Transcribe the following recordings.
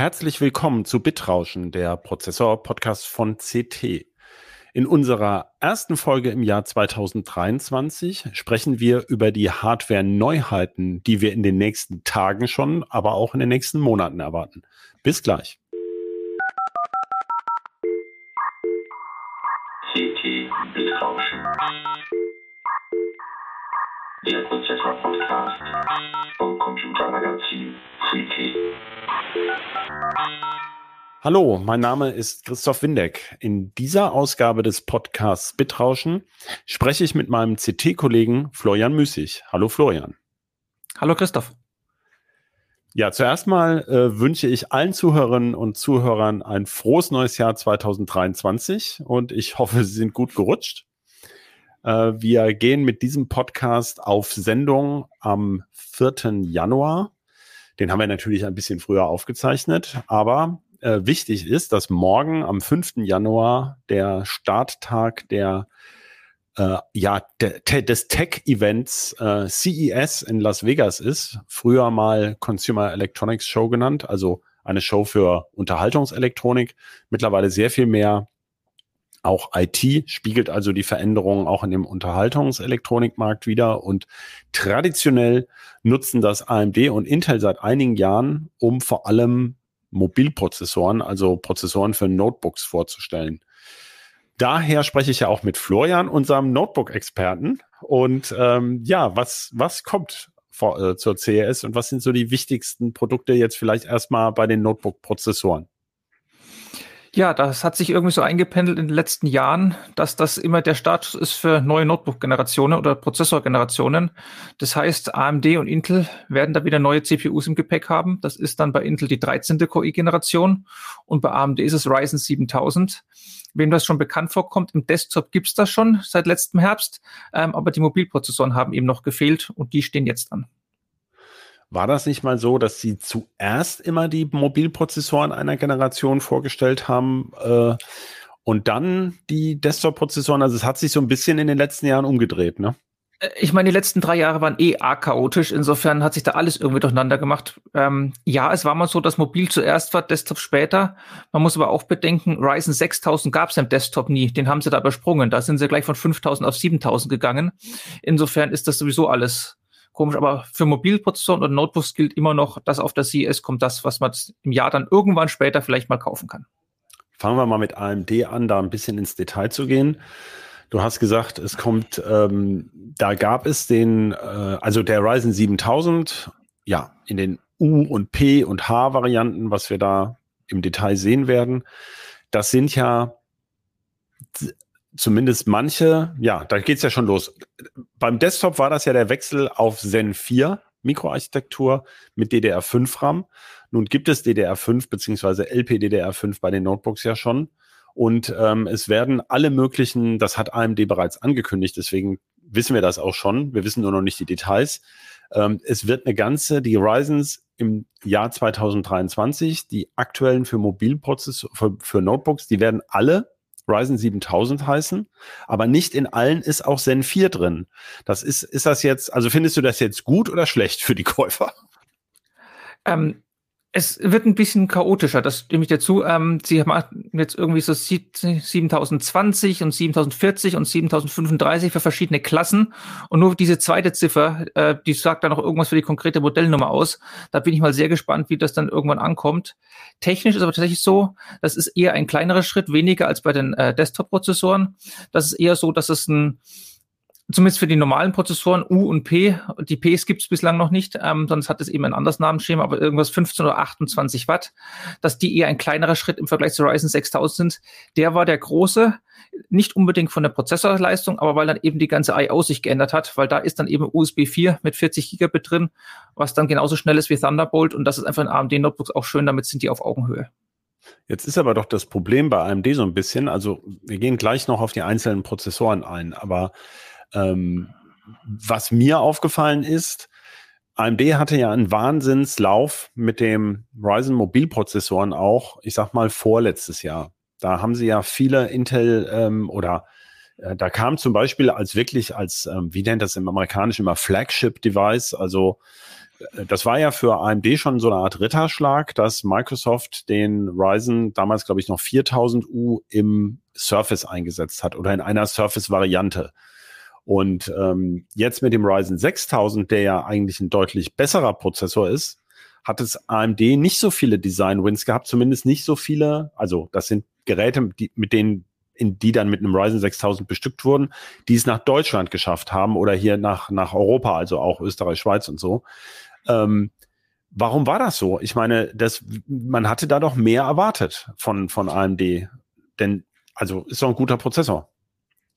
Herzlich willkommen zu Bitrauschen, der Prozessor-Podcast von CT. In unserer ersten Folge im Jahr 2023 sprechen wir über die Hardware-Neuheiten, die wir in den nächsten Tagen schon, aber auch in den nächsten Monaten erwarten. Bis gleich. CT Bitrauschen. Der Prozessor-Podcast vom Computermagazin CT. Hallo, mein Name ist Christoph Windeck. In dieser Ausgabe des Podcasts Bitrauschen spreche ich mit meinem CT-Kollegen Florian Müßig. Hallo Florian. Hallo Christoph. Ja, zuerst mal äh, wünsche ich allen Zuhörerinnen und Zuhörern ein frohes neues Jahr 2023 und ich hoffe, Sie sind gut gerutscht. Äh, wir gehen mit diesem Podcast auf Sendung am 4. Januar. Den haben wir natürlich ein bisschen früher aufgezeichnet, aber äh, wichtig ist, dass morgen am 5. Januar der Starttag der äh, ja, de, de, des Tech-Events äh, CES in Las Vegas ist, früher mal Consumer Electronics Show genannt, also eine Show für Unterhaltungselektronik, mittlerweile sehr viel mehr auch IT, spiegelt also die Veränderungen auch in dem Unterhaltungselektronikmarkt wieder und traditionell nutzen das AMD und Intel seit einigen Jahren, um vor allem Mobilprozessoren, also Prozessoren für Notebooks vorzustellen. Daher spreche ich ja auch mit Florian, unserem Notebook-Experten. Und ähm, ja, was, was kommt vor, äh, zur CES und was sind so die wichtigsten Produkte jetzt vielleicht erstmal bei den Notebook-Prozessoren? Ja, das hat sich irgendwie so eingependelt in den letzten Jahren, dass das immer der Status ist für neue Notebook-Generationen oder Prozessor-Generationen. Das heißt, AMD und Intel werden da wieder neue CPUs im Gepäck haben. Das ist dann bei Intel die 13. Core-Generation und bei AMD ist es Ryzen 7000. Wem das schon bekannt vorkommt, im Desktop gibt's das schon seit letztem Herbst, ähm, aber die Mobilprozessoren haben eben noch gefehlt und die stehen jetzt an. War das nicht mal so, dass sie zuerst immer die Mobilprozessoren einer Generation vorgestellt haben äh, und dann die Desktop-Prozessoren? Also es hat sich so ein bisschen in den letzten Jahren umgedreht, ne? Äh, ich meine, die letzten drei Jahre waren eh arg chaotisch. Insofern hat sich da alles irgendwie durcheinander gemacht. Ähm, ja, es war mal so, dass Mobil zuerst war, Desktop später. Man muss aber auch bedenken, Ryzen 6000 gab es im Desktop nie. Den haben sie da übersprungen. Da sind sie gleich von 5000 auf 7000 gegangen. Insofern ist das sowieso alles komisch, aber für Mobilprozessoren und Notebooks gilt immer noch, dass auf der CES kommt das, was man im Jahr dann irgendwann später vielleicht mal kaufen kann. Fangen wir mal mit AMD an, da ein bisschen ins Detail zu gehen. Du hast gesagt, es kommt, ähm, da gab es den, äh, also der Ryzen 7000, ja, in den U- und P- und H-Varianten, was wir da im Detail sehen werden. Das sind ja zumindest manche, ja, da geht's ja schon los. Beim Desktop war das ja der Wechsel auf Zen 4 Mikroarchitektur mit DDR5 RAM. Nun gibt es DDR5 beziehungsweise LPDDR5 bei den Notebooks ja schon. Und ähm, es werden alle möglichen, das hat AMD bereits angekündigt, deswegen wissen wir das auch schon. Wir wissen nur noch nicht die Details. Ähm, es wird eine ganze, die Ryzens im Jahr 2023, die aktuellen für Mobilprozessor, für, für Notebooks, die werden alle Ryzen 7000 heißen, aber nicht in allen ist auch Zen 4 drin. Das ist, ist das jetzt, also findest du das jetzt gut oder schlecht für die Käufer? Ähm, es wird ein bisschen chaotischer, das stimme ich dir zu. Ähm, sie haben jetzt irgendwie so 7020 und 7040 und 7035 für verschiedene Klassen. Und nur diese zweite Ziffer, äh, die sagt dann noch irgendwas für die konkrete Modellnummer aus. Da bin ich mal sehr gespannt, wie das dann irgendwann ankommt. Technisch ist aber tatsächlich so, das ist eher ein kleinerer Schritt, weniger als bei den äh, Desktop-Prozessoren. Das ist eher so, dass es ein zumindest für die normalen Prozessoren U und P, die Ps gibt es bislang noch nicht, ähm, sonst hat es eben ein anderes Namensschema, aber irgendwas 15 oder 28 Watt, dass die eher ein kleinerer Schritt im Vergleich zu Ryzen 6000 sind. Der war der große, nicht unbedingt von der Prozessorleistung, aber weil dann eben die ganze I.O. sich geändert hat, weil da ist dann eben USB 4 mit 40 Gigabit drin, was dann genauso schnell ist wie Thunderbolt und das ist einfach in AMD-Notebooks auch schön, damit sind die auf Augenhöhe. Jetzt ist aber doch das Problem bei AMD so ein bisschen, also wir gehen gleich noch auf die einzelnen Prozessoren ein, aber ähm, was mir aufgefallen ist, AMD hatte ja einen Wahnsinnslauf mit dem Ryzen Mobilprozessoren auch, ich sag mal, vorletztes Jahr. Da haben sie ja viele Intel ähm, oder äh, da kam zum Beispiel als wirklich als, ähm, wie nennt das im Amerikanischen immer, Flagship-Device, also äh, das war ja für AMD schon so eine Art Ritterschlag, dass Microsoft den Ryzen damals, glaube ich, noch 4000U im Surface eingesetzt hat oder in einer Surface-Variante. Und ähm, jetzt mit dem Ryzen 6000, der ja eigentlich ein deutlich besserer Prozessor ist, hat es AMD nicht so viele Design-Wins gehabt, zumindest nicht so viele. Also das sind Geräte, die, mit denen in die dann mit einem Ryzen 6000 bestückt wurden, die es nach Deutschland geschafft haben oder hier nach, nach Europa, also auch Österreich, Schweiz und so. Ähm, warum war das so? Ich meine, das, man hatte da doch mehr erwartet von, von AMD. Denn, also, ist doch ein guter Prozessor.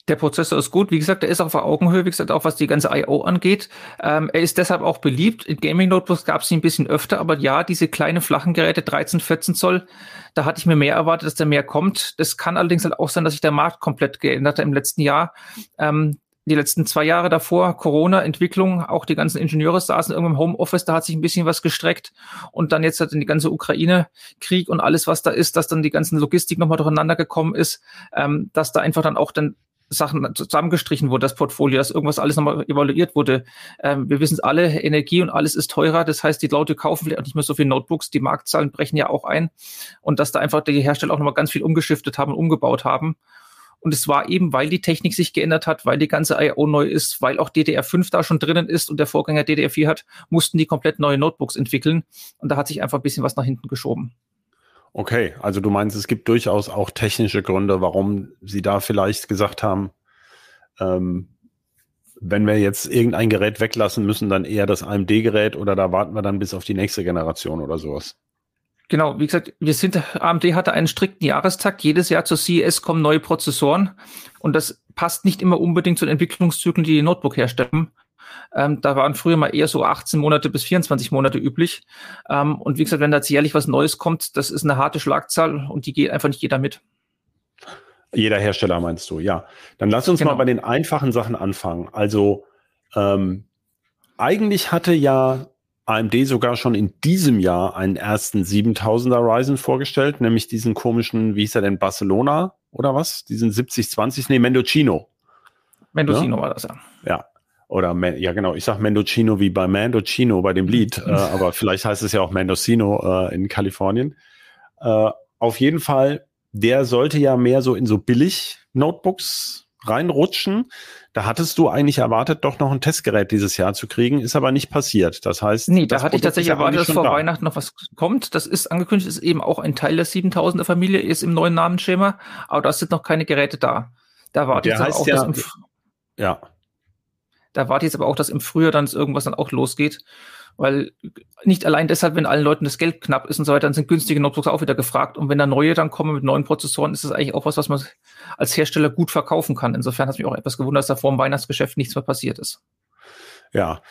Der Prozessor ist gut. Wie gesagt, er ist auf Augenhöhe, wie gesagt, auch was die ganze I.O. angeht. Ähm, er ist deshalb auch beliebt. In Gaming-Notebooks gab es ihn ein bisschen öfter, aber ja, diese kleinen flachen Geräte, 13, 14 Zoll, da hatte ich mir mehr erwartet, dass da mehr kommt. Das kann allerdings halt auch sein, dass sich der Markt komplett geändert hat im letzten Jahr. Ähm, die letzten zwei Jahre davor, Corona-Entwicklung, auch die ganzen Ingenieure saßen irgendwo im Homeoffice, da hat sich ein bisschen was gestreckt. Und dann jetzt hat in die ganze Ukraine-Krieg und alles, was da ist, dass dann die ganzen Logistik nochmal durcheinander gekommen ist, ähm, dass da einfach dann auch dann Sachen zusammengestrichen wurde, das Portfolio, dass irgendwas alles nochmal evaluiert wurde. Ähm, wir wissen es alle, Energie und alles ist teurer. Das heißt, die Leute kaufen vielleicht auch nicht mehr so viele Notebooks. Die Marktzahlen brechen ja auch ein. Und dass da einfach die Hersteller auch nochmal ganz viel umgeschiftet haben und umgebaut haben. Und es war eben, weil die Technik sich geändert hat, weil die ganze I.O. neu ist, weil auch DDR5 da schon drinnen ist und der Vorgänger DDR4 hat, mussten die komplett neue Notebooks entwickeln. Und da hat sich einfach ein bisschen was nach hinten geschoben. Okay, also du meinst, es gibt durchaus auch technische Gründe, warum sie da vielleicht gesagt haben, ähm, wenn wir jetzt irgendein Gerät weglassen müssen, dann eher das AMD-Gerät oder da warten wir dann bis auf die nächste Generation oder sowas. Genau, wie gesagt, wir sind, AMD hatte einen strikten Jahrestakt. Jedes Jahr zur CES kommen neue Prozessoren und das passt nicht immer unbedingt zu den Entwicklungszyklen, die die Notebook herstellen. Ähm, da waren früher mal eher so 18 Monate bis 24 Monate üblich. Ähm, und wie gesagt, wenn da jetzt jährlich was Neues kommt, das ist eine harte Schlagzahl und die geht einfach nicht jeder mit. Jeder Hersteller meinst du, ja. Dann lass uns genau. mal bei den einfachen Sachen anfangen. Also ähm, eigentlich hatte ja AMD sogar schon in diesem Jahr einen ersten 7000er Ryzen vorgestellt, nämlich diesen komischen, wie hieß er denn, Barcelona oder was? Diesen 7020, nee, Mendocino. Mendocino ja? war das ja. Ja, oder ja genau, ich sag Mendocino wie bei Mandocino bei dem Lied, äh, aber vielleicht heißt es ja auch Mendocino äh, in Kalifornien. Äh, auf jeden Fall, der sollte ja mehr so in so billig Notebooks reinrutschen. Da hattest du eigentlich erwartet, doch noch ein Testgerät dieses Jahr zu kriegen, ist aber nicht passiert. Das heißt, nee, da hatte ich tatsächlich erwartet, dass vor da. Weihnachten noch was kommt. Das ist angekündigt, ist eben auch ein Teil der 7000er Familie, ist im neuen Namensschema, aber da sind noch keine Geräte da. Da warte ich auch, ja, dass im ja. Da warte ich jetzt aber auch, dass im Frühjahr dann irgendwas dann auch losgeht. Weil nicht allein deshalb, wenn allen Leuten das Geld knapp ist und so weiter, dann sind günstige Notebooks auch wieder gefragt. Und wenn da neue dann kommen mit neuen Prozessoren, ist das eigentlich auch was, was man als Hersteller gut verkaufen kann. Insofern hat es mich auch etwas gewundert, dass da vor dem Weihnachtsgeschäft nichts mehr passiert ist. Ja.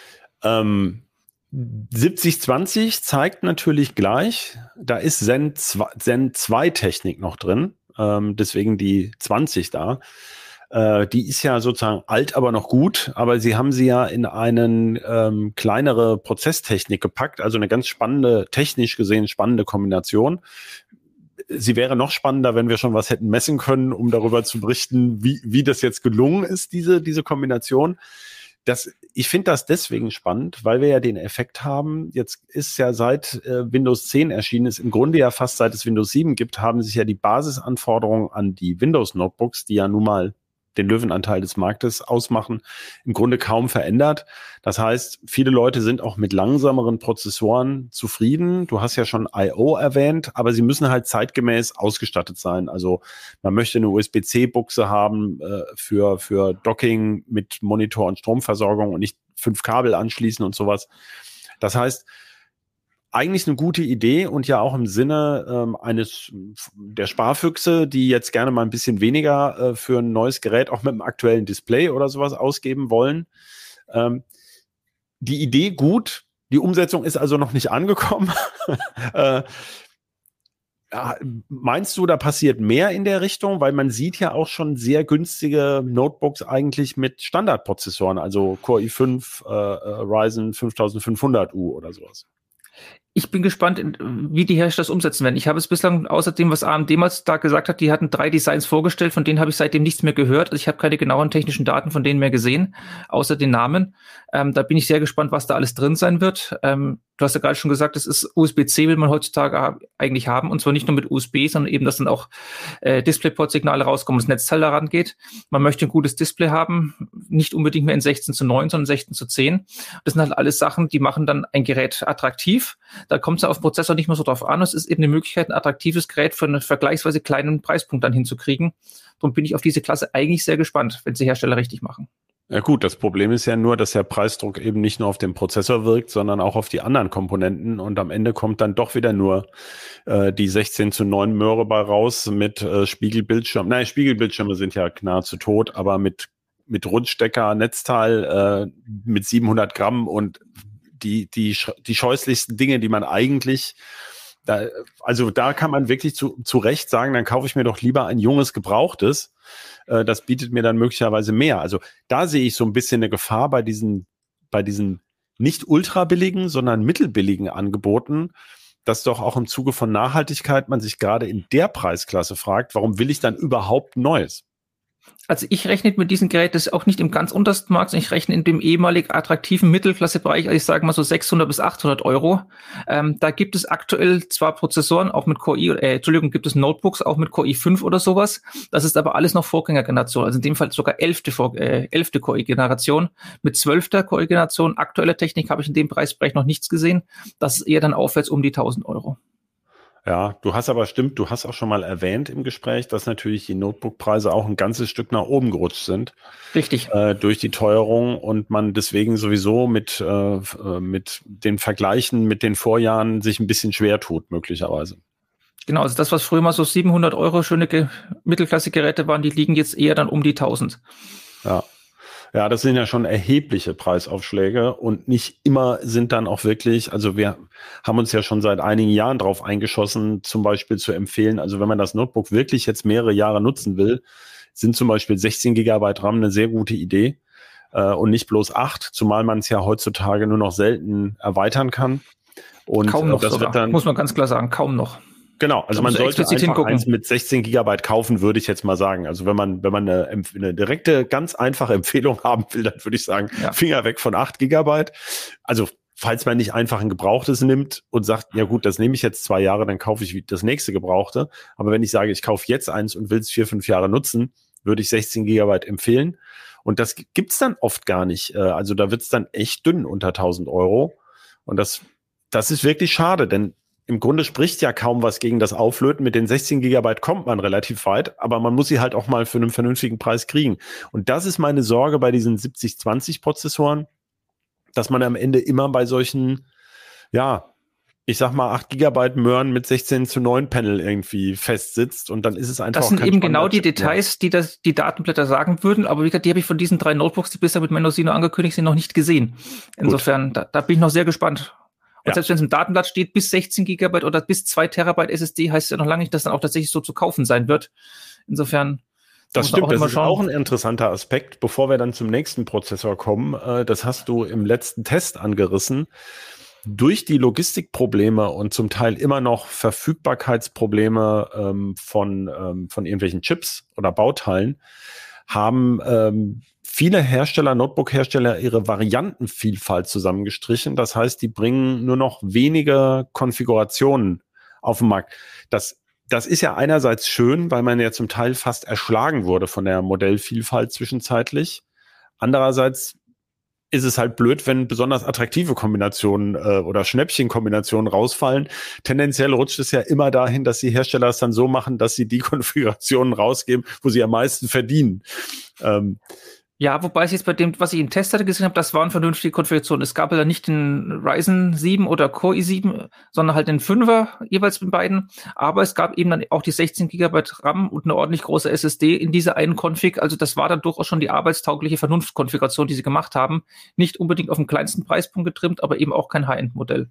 Ähm, 7020 zeigt natürlich gleich, da ist Zen 2, Zen 2 Technik noch drin. Ähm, deswegen die 20 da. Äh, die ist ja sozusagen alt, aber noch gut, aber sie haben sie ja in einen ähm, kleinere Prozesstechnik gepackt, also eine ganz spannende, technisch gesehen spannende Kombination. Sie wäre noch spannender, wenn wir schon was hätten messen können, um darüber zu berichten, wie, wie das jetzt gelungen ist, diese, diese Kombination. Das, ich finde das deswegen spannend, weil wir ja den Effekt haben, jetzt ist ja seit äh, Windows 10 erschienen ist, im Grunde ja fast seit es Windows 7 gibt, haben sich ja die Basisanforderungen an die Windows Notebooks, die ja nun mal den Löwenanteil des Marktes ausmachen, im Grunde kaum verändert. Das heißt, viele Leute sind auch mit langsameren Prozessoren zufrieden. Du hast ja schon I.O. erwähnt, aber sie müssen halt zeitgemäß ausgestattet sein. Also man möchte eine USB-C-Buchse haben äh, für, für Docking mit Monitor und Stromversorgung und nicht fünf Kabel anschließen und sowas. Das heißt, eigentlich eine gute Idee und ja auch im Sinne ähm, eines der Sparfüchse, die jetzt gerne mal ein bisschen weniger äh, für ein neues Gerät auch mit einem aktuellen Display oder sowas ausgeben wollen. Ähm, die Idee gut, die Umsetzung ist also noch nicht angekommen. äh, ja, meinst du, da passiert mehr in der Richtung? Weil man sieht ja auch schon sehr günstige Notebooks eigentlich mit Standardprozessoren, also Core i5, äh, äh Ryzen 5500U oder sowas. Ich bin gespannt, wie die Hersteller das umsetzen werden. Ich habe es bislang außerdem, was AMD mal da gesagt hat, die hatten drei Designs vorgestellt, von denen habe ich seitdem nichts mehr gehört. Also ich habe keine genauen technischen Daten von denen mehr gesehen, außer den Namen. Ähm, da bin ich sehr gespannt, was da alles drin sein wird. Ähm, du hast ja gerade schon gesagt, das ist USB-C, will man heutzutage eigentlich haben, und zwar nicht nur mit USB, sondern eben, dass dann auch äh, DisplayPort-Signale rauskommen, das Netzteil daran geht. Man möchte ein gutes Display haben, nicht unbedingt mehr in 16 zu 9, sondern 16 zu 10. Das sind halt alles Sachen, die machen dann ein Gerät attraktiv. Da kommt es auf den Prozessor nicht mehr so drauf an. Es ist eben eine Möglichkeit, ein attraktives Gerät für einen vergleichsweise kleinen Preispunkt dann hinzukriegen. Darum bin ich auf diese Klasse eigentlich sehr gespannt, wenn sie Hersteller richtig machen. Ja gut, das Problem ist ja nur, dass der Preisdruck eben nicht nur auf den Prozessor wirkt, sondern auch auf die anderen Komponenten und am Ende kommt dann doch wieder nur äh, die 16 zu 9 Möhre bei raus mit äh, Spiegelbildschirm. Nein, Spiegelbildschirme sind ja nahezu tot, aber mit mit Rundstecker, Netzteil äh, mit 700 Gramm und die die die scheußlichsten Dinge, die man eigentlich da, also da kann man wirklich zu, zu Recht sagen, dann kaufe ich mir doch lieber ein junges Gebrauchtes. Äh, das bietet mir dann möglicherweise mehr. Also da sehe ich so ein bisschen eine Gefahr bei diesen, bei diesen nicht ultra billigen, sondern mittelbilligen Angeboten, dass doch auch im Zuge von Nachhaltigkeit man sich gerade in der Preisklasse fragt, warum will ich dann überhaupt Neues? Also ich rechne mit diesem Gerät das auch nicht im ganz untersten Markt, sondern ich rechne in dem ehemalig attraktiven Mittelklassebereich, also ich sage mal so 600 bis 800 Euro. Ähm, da gibt es aktuell zwar Prozessoren, auch mit Core i, äh, Entschuldigung, gibt es Notebooks auch mit Core i5 oder sowas. Das ist aber alles noch Vorgängergeneration, also in dem Fall sogar elfte, Vor äh, elfte Core i-Generation. Mit zwölfter Core i-Generation, aktueller Technik habe ich in dem Preisbereich noch nichts gesehen. Das ist eher dann aufwärts um die 1000 Euro. Ja, du hast aber stimmt, du hast auch schon mal erwähnt im Gespräch, dass natürlich die Notebook-Preise auch ein ganzes Stück nach oben gerutscht sind. Richtig. Äh, durch die Teuerung und man deswegen sowieso mit, äh, äh, mit den Vergleichen mit den Vorjahren sich ein bisschen schwer tut, möglicherweise. Genau, also das, was früher mal so 700 Euro schöne Mittelklasse-Geräte waren, die liegen jetzt eher dann um die 1000. Ja. Ja, das sind ja schon erhebliche Preisaufschläge und nicht immer sind dann auch wirklich, also wir haben uns ja schon seit einigen Jahren drauf eingeschossen, zum Beispiel zu empfehlen, also wenn man das Notebook wirklich jetzt mehrere Jahre nutzen will, sind zum Beispiel 16 Gigabyte RAM eine sehr gute Idee äh, und nicht bloß acht, zumal man es ja heutzutage nur noch selten erweitern kann. Und kaum noch, das sogar. wird dann, muss man ganz klar sagen, kaum noch. Genau, also man sollte einfach hingucken. eins mit 16 Gigabyte kaufen, würde ich jetzt mal sagen. Also wenn man, wenn man eine, eine direkte, ganz einfache Empfehlung haben will, dann würde ich sagen, ja. Finger weg von 8 Gigabyte. Also falls man nicht einfach ein Gebrauchtes nimmt und sagt, ja gut, das nehme ich jetzt zwei Jahre, dann kaufe ich das nächste Gebrauchte. Aber wenn ich sage, ich kaufe jetzt eins und will es vier, fünf Jahre nutzen, würde ich 16 Gigabyte empfehlen. Und das gibt's dann oft gar nicht. Äh, also da wird's dann echt dünn unter 1000 Euro. Und das, das ist wirklich schade, denn im Grunde spricht ja kaum was gegen das Auflöten. Mit den 16 Gigabyte kommt man relativ weit, aber man muss sie halt auch mal für einen vernünftigen Preis kriegen. Und das ist meine Sorge bei diesen 7020 Prozessoren, dass man am Ende immer bei solchen, ja, ich sag mal, 8 Gigabyte Möhren mit 16 zu 9 Panel irgendwie festsitzt und dann ist es einfach. Das sind eben genau die Details, die das, die Datenblätter sagen würden, aber wie gesagt, die habe ich von diesen drei Notebooks, die bisher mit Mendocino angekündigt sind, noch nicht gesehen. Insofern, da, da bin ich noch sehr gespannt, und ja. selbst wenn es im Datenblatt steht, bis 16 Gigabyte oder bis 2 Terabyte SSD, heißt es ja noch lange nicht, dass dann auch tatsächlich so zu kaufen sein wird. Insofern. Das stimmt, das ist auch ein interessanter Aspekt. Bevor wir dann zum nächsten Prozessor kommen, äh, das hast du im letzten Test angerissen. Durch die Logistikprobleme und zum Teil immer noch Verfügbarkeitsprobleme ähm, von, ähm, von irgendwelchen Chips oder Bauteilen haben ähm, viele Hersteller, Notebook-Hersteller, ihre Variantenvielfalt zusammengestrichen. Das heißt, die bringen nur noch wenige Konfigurationen auf den Markt. Das, das ist ja einerseits schön, weil man ja zum Teil fast erschlagen wurde von der Modellvielfalt zwischenzeitlich. Andererseits ist es halt blöd, wenn besonders attraktive Kombinationen äh, oder Schnäppchenkombinationen rausfallen. Tendenziell rutscht es ja immer dahin, dass die Hersteller es dann so machen, dass sie die Konfigurationen rausgeben, wo sie am meisten verdienen. Ähm, ja, wobei es jetzt bei dem, was ich im Test hatte gesehen habe, das waren vernünftige Konfigurationen. Es gab ja nicht den Ryzen 7 oder Core i7, sondern halt den 5er jeweils mit beiden. Aber es gab eben dann auch die 16 GB RAM und eine ordentlich große SSD in dieser einen Config. Also das war dann durchaus schon die arbeitstaugliche Vernunftkonfiguration, die sie gemacht haben. Nicht unbedingt auf den kleinsten Preispunkt getrimmt, aber eben auch kein High-End-Modell.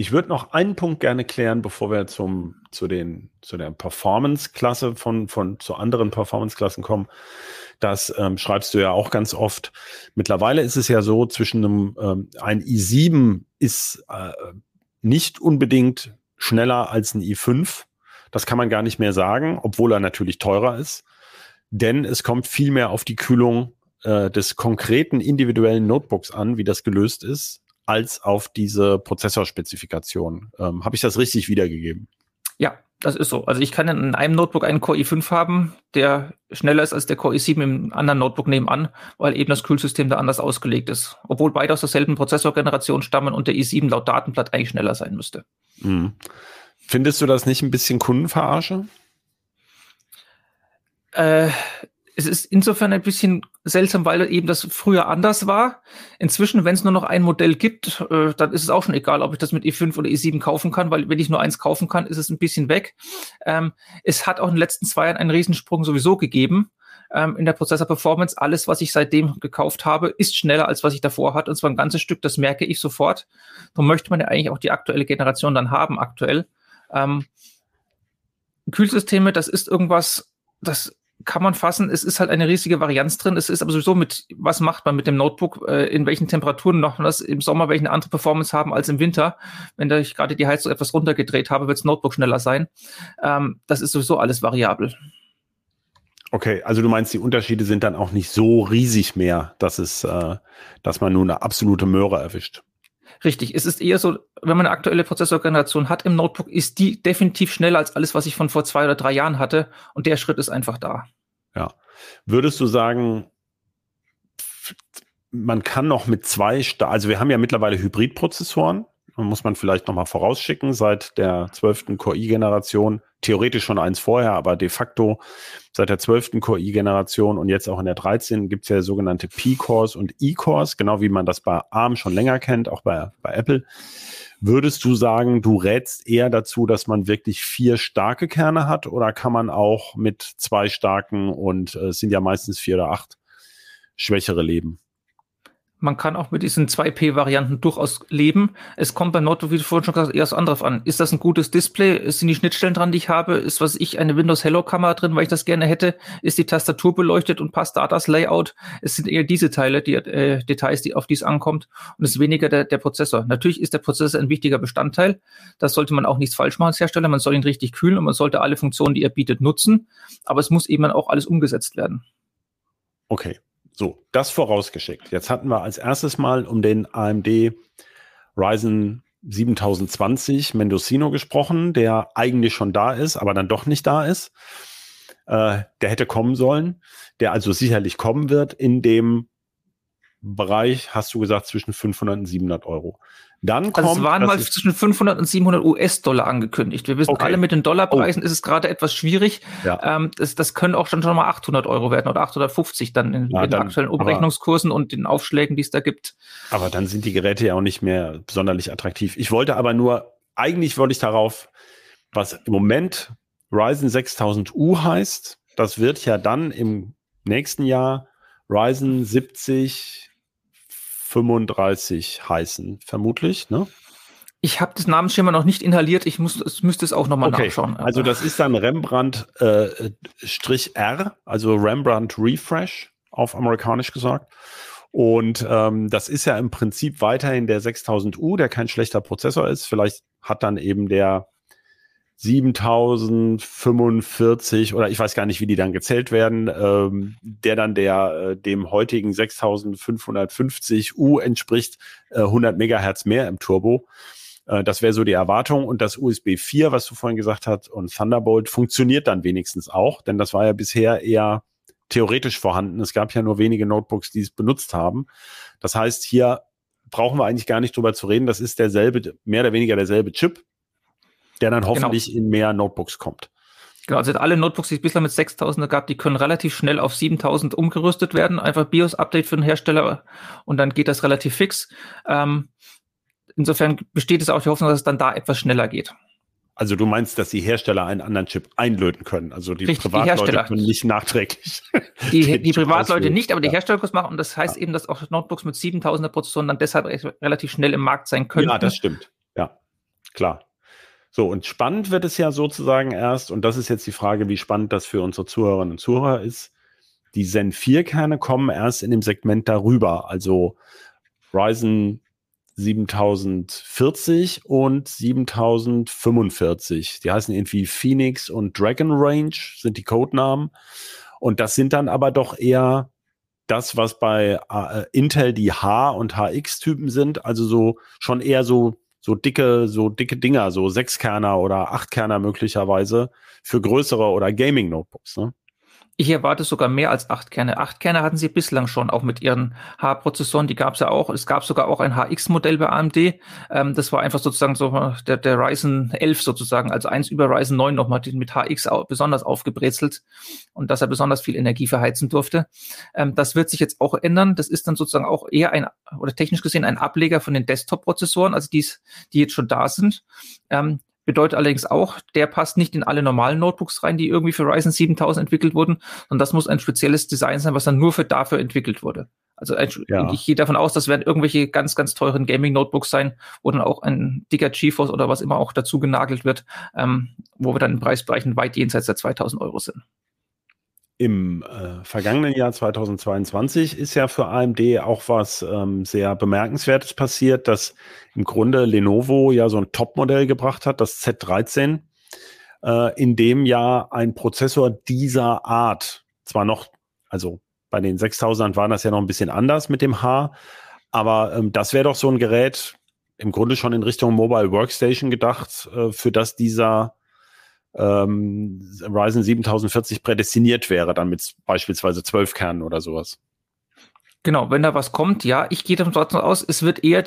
Ich würde noch einen Punkt gerne klären, bevor wir zum, zu den, zu der Performance-Klasse von, von, zu anderen Performance-Klassen kommen. Das ähm, schreibst du ja auch ganz oft. Mittlerweile ist es ja so, zwischen einem ähm, ein i7 ist äh, nicht unbedingt schneller als ein i5. Das kann man gar nicht mehr sagen, obwohl er natürlich teurer ist. Denn es kommt viel mehr auf die Kühlung äh, des konkreten individuellen Notebooks an, wie das gelöst ist, als auf diese Prozessorspezifikation. Ähm, Habe ich das richtig wiedergegeben? Ja, das ist so. Also ich kann in einem Notebook einen Core i5 haben, der schneller ist als der Core i7 im anderen Notebook nebenan, weil eben das Kühlsystem da anders ausgelegt ist. Obwohl beide aus derselben Prozessorgeneration stammen und der i7 laut Datenblatt eigentlich schneller sein müsste. Mhm. Findest du das nicht ein bisschen Kundenverarsche? Äh, es ist insofern ein bisschen seltsam, weil eben das früher anders war. Inzwischen, wenn es nur noch ein Modell gibt, äh, dann ist es auch schon egal, ob ich das mit E5 oder E7 kaufen kann, weil wenn ich nur eins kaufen kann, ist es ein bisschen weg. Ähm, es hat auch in den letzten zwei Jahren einen Riesensprung sowieso gegeben ähm, in der Prozessor-Performance. Alles, was ich seitdem gekauft habe, ist schneller als was ich davor hatte. Und zwar ein ganzes Stück, das merke ich sofort. Darum möchte man ja eigentlich auch die aktuelle Generation dann haben, aktuell. Ähm, Kühlsysteme, das ist irgendwas, das kann man fassen. Es ist halt eine riesige Varianz drin. Es ist aber sowieso mit, was macht man mit dem Notebook, äh, in welchen Temperaturen noch das im Sommer welche andere Performance haben als im Winter. Wenn ich gerade die Heizung etwas runtergedreht habe, wird das Notebook schneller sein. Ähm, das ist sowieso alles variabel. Okay, also du meinst, die Unterschiede sind dann auch nicht so riesig mehr, dass es, äh, dass man nur eine absolute Möhre erwischt. Richtig, es ist eher so, wenn man eine aktuelle Prozessorgeneration hat im Notebook, ist die definitiv schneller als alles, was ich von vor zwei oder drei Jahren hatte. Und der Schritt ist einfach da. Ja. Würdest du sagen, man kann noch mit zwei, also wir haben ja mittlerweile Hybridprozessoren, muss man vielleicht nochmal vorausschicken, seit der zwölften Core i-Generation, theoretisch schon eins vorher, aber de facto seit der zwölften Core i-Generation und jetzt auch in der 13 gibt es ja sogenannte P-Cores und E-Cores, genau wie man das bei ARM schon länger kennt, auch bei, bei Apple. Würdest du sagen, du rätst eher dazu, dass man wirklich vier starke Kerne hat oder kann man auch mit zwei starken und äh, es sind ja meistens vier oder acht schwächere leben? Man kann auch mit diesen 2P-Varianten durchaus leben. Es kommt bei Notebook, wie du vorhin schon gesagt hast, erst anderes an. Ist das ein gutes Display? Sind die Schnittstellen dran, die ich habe? Ist, was ich, eine Windows Hello Kamera drin, weil ich das gerne hätte? Ist die Tastatur beleuchtet und passt da das Layout? Es sind eher diese Teile, die äh, Details, die auf dies ankommt und es ist weniger der, der Prozessor. Natürlich ist der Prozessor ein wichtiger Bestandteil. Das sollte man auch nichts falsch machen als Hersteller. Man soll ihn richtig kühlen und man sollte alle Funktionen, die er bietet, nutzen. Aber es muss eben auch alles umgesetzt werden. Okay. So, das vorausgeschickt. Jetzt hatten wir als erstes mal um den AMD Ryzen 7020 Mendocino gesprochen, der eigentlich schon da ist, aber dann doch nicht da ist. Äh, der hätte kommen sollen, der also sicherlich kommen wird in dem Bereich, hast du gesagt, zwischen 500 und 700 Euro. Dann kommt, also es waren mal zwischen 500 und 700 US-Dollar angekündigt. Wir wissen okay. alle, mit den Dollarpreisen oh. ist es gerade etwas schwierig. Ja. Ähm, das, das können auch schon, schon mal 800 Euro werden oder 850 dann in, ja, in den aktuellen Umrechnungskursen und den Aufschlägen, die es da gibt. Aber dann sind die Geräte ja auch nicht mehr sonderlich attraktiv. Ich wollte aber nur, eigentlich wollte ich darauf, was im Moment Ryzen 6000U heißt, das wird ja dann im nächsten Jahr Ryzen 70 35 heißen, vermutlich, ne? Ich habe das Namensschema noch nicht inhaliert. Ich muss, es müsste es auch nochmal okay. nachschauen. Also das ist dann Rembrandt äh, Strich R, also Rembrandt Refresh auf amerikanisch gesagt. Und ähm, das ist ja im Prinzip weiterhin der 6000U, der kein schlechter Prozessor ist. Vielleicht hat dann eben der 7045 oder ich weiß gar nicht, wie die dann gezählt werden, ähm, der dann der äh, dem heutigen 6550 U entspricht, äh, 100 Megahertz mehr im Turbo. Äh, das wäre so die Erwartung und das USB 4, was du vorhin gesagt hast, und Thunderbolt funktioniert dann wenigstens auch, denn das war ja bisher eher theoretisch vorhanden. Es gab ja nur wenige Notebooks, die es benutzt haben. Das heißt, hier brauchen wir eigentlich gar nicht drüber zu reden. Das ist derselbe, mehr oder weniger derselbe Chip der dann genau. hoffentlich genau. in mehr Notebooks kommt. Genau, also alle Notebooks, die es bislang mit 6000 gab, die können relativ schnell auf 7000 umgerüstet werden. Einfach BIOS-Update für den Hersteller und dann geht das relativ fix. Ähm, insofern besteht es auch die Hoffnung, dass es dann da etwas schneller geht. Also du meinst, dass die Hersteller einen anderen Chip einlöten können? Also die Richtig, Privatleute die können nicht nachträglich. Die, die Privatleute nicht, aber die Hersteller können es machen. Und das heißt ja. eben, dass auch Notebooks mit 7000er Prozessoren dann deshalb relativ schnell im Markt sein können. Ja, das stimmt. Ja, klar. So, und spannend wird es ja sozusagen erst, und das ist jetzt die Frage, wie spannend das für unsere Zuhörerinnen und Zuhörer ist. Die Zen 4 Kerne kommen erst in dem Segment darüber. Also Ryzen 7040 und 7045. Die heißen irgendwie Phoenix und Dragon Range, sind die Codenamen. Und das sind dann aber doch eher das, was bei äh, Intel die H- und HX-Typen sind, also so schon eher so so dicke, so dicke Dinger, so Sechskerner oder Achtkerner möglicherweise für größere oder Gaming-Notebooks. Ne? Ich erwarte sogar mehr als acht Kerne. Acht Kerne hatten sie bislang schon, auch mit ihren H-Prozessoren. Die gab es ja auch. Es gab sogar auch ein HX-Modell bei AMD. Ähm, das war einfach sozusagen so der, der Ryzen 11 sozusagen, also eins über Ryzen 9 nochmal mit HX auch besonders aufgebrezelt und dass er besonders viel Energie verheizen durfte. Ähm, das wird sich jetzt auch ändern. Das ist dann sozusagen auch eher ein, oder technisch gesehen ein Ableger von den Desktop-Prozessoren, also dies, die jetzt schon da sind. Ähm, Bedeutet allerdings auch, der passt nicht in alle normalen Notebooks rein, die irgendwie für Ryzen 7000 entwickelt wurden, sondern das muss ein spezielles Design sein, was dann nur für dafür entwickelt wurde. Also ja. ich gehe davon aus, das werden irgendwelche ganz, ganz teuren Gaming-Notebooks sein, wo dann auch ein dicker GeForce oder was immer auch dazu genagelt wird, ähm, wo wir dann in Preisbereichen weit jenseits der 2000 Euro sind. Im äh, vergangenen Jahr 2022 ist ja für AMD auch was ähm, sehr bemerkenswertes passiert, dass im Grunde Lenovo ja so ein Topmodell gebracht hat, das Z13, äh, in dem ja ein Prozessor dieser Art, zwar noch, also bei den 6000ern war das ja noch ein bisschen anders mit dem H, aber ähm, das wäre doch so ein Gerät, im Grunde schon in Richtung Mobile Workstation gedacht, äh, für das dieser ähm, Ryzen 7040 prädestiniert wäre, dann mit beispielsweise 12 Kernen oder sowas. Genau, wenn da was kommt, ja, ich gehe davon aus, es wird eher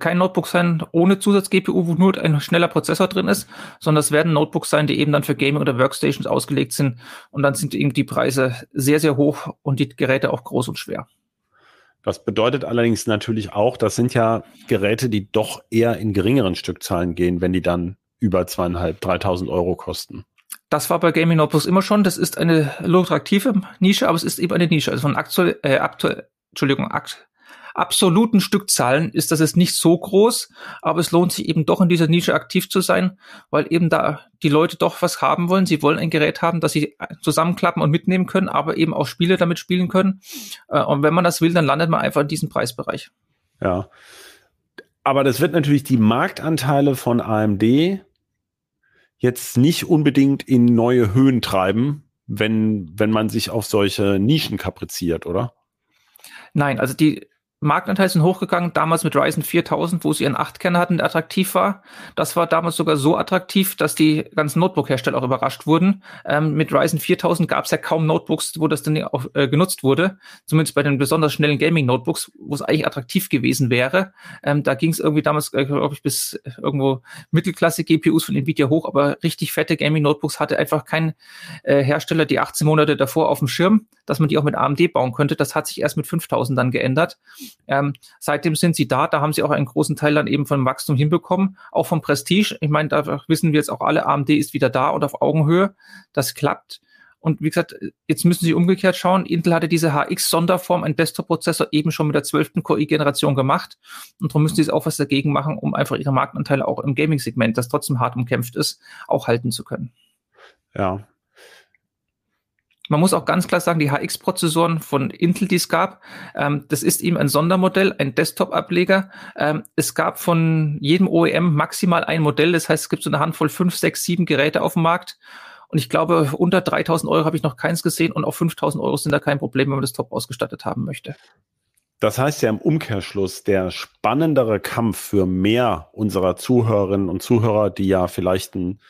kein Notebook sein ohne Zusatz-GPU, wo nur ein schneller Prozessor drin ist, sondern es werden Notebooks sein, die eben dann für Gaming oder Workstations ausgelegt sind und dann sind eben die Preise sehr, sehr hoch und die Geräte auch groß und schwer. Das bedeutet allerdings natürlich auch, das sind ja Geräte, die doch eher in geringeren Stückzahlen gehen, wenn die dann über zweieinhalb, dreitausend Euro kosten. Das war bei Gaming Notebooks immer schon. Das ist eine lukrative Nische, aber es ist eben eine Nische. Also von aktuell, äh, aktuell, Entschuldigung, akt, absoluten Stückzahlen ist das jetzt nicht so groß, aber es lohnt sich eben doch in dieser Nische aktiv zu sein, weil eben da die Leute doch was haben wollen. Sie wollen ein Gerät haben, das sie zusammenklappen und mitnehmen können, aber eben auch Spiele damit spielen können. Äh, und wenn man das will, dann landet man einfach in diesem Preisbereich. Ja. Aber das wird natürlich die Marktanteile von AMD jetzt nicht unbedingt in neue Höhen treiben, wenn, wenn man sich auf solche Nischen kapriziert, oder? Nein, also die Marktanteil sind hochgegangen, damals mit Ryzen 4000, wo sie ihren 8-Kern hatten, der attraktiv war. Das war damals sogar so attraktiv, dass die ganzen Notebook-Hersteller auch überrascht wurden. Ähm, mit Ryzen 4000 gab es ja kaum Notebooks, wo das dann auch äh, genutzt wurde. Zumindest bei den besonders schnellen Gaming-Notebooks, wo es eigentlich attraktiv gewesen wäre. Ähm, da ging es irgendwie damals, äh, glaube ich, bis irgendwo Mittelklasse-GPUs von Nvidia hoch, aber richtig fette Gaming-Notebooks hatte einfach kein äh, Hersteller die 18 Monate davor auf dem Schirm, dass man die auch mit AMD bauen könnte. Das hat sich erst mit 5000 dann geändert. Ähm, seitdem sind sie da, da haben sie auch einen großen Teil dann eben vom Wachstum hinbekommen, auch vom Prestige. Ich meine, da wissen wir jetzt auch alle, AMD ist wieder da und auf Augenhöhe. Das klappt. Und wie gesagt, jetzt müssen Sie umgekehrt schauen. Intel hatte diese HX-Sonderform, ein Desktop-Prozessor, eben schon mit der 12. Core-Generation gemacht. Und darum müssen Sie jetzt auch was dagegen machen, um einfach Ihre Marktanteile auch im Gaming-Segment, das trotzdem hart umkämpft ist, auch halten zu können. Ja, man muss auch ganz klar sagen, die HX-Prozessoren von Intel, die es gab, ähm, das ist eben ein Sondermodell, ein Desktop-Ableger. Ähm, es gab von jedem OEM maximal ein Modell, das heißt, es gibt so eine Handvoll fünf, sechs, sieben Geräte auf dem Markt. Und ich glaube, unter 3000 Euro habe ich noch keins gesehen und auf 5000 Euro sind da kein Problem, wenn man das top ausgestattet haben möchte. Das heißt ja im Umkehrschluss, der spannendere Kampf für mehr unserer Zuhörerinnen und Zuhörer, die ja vielleicht ein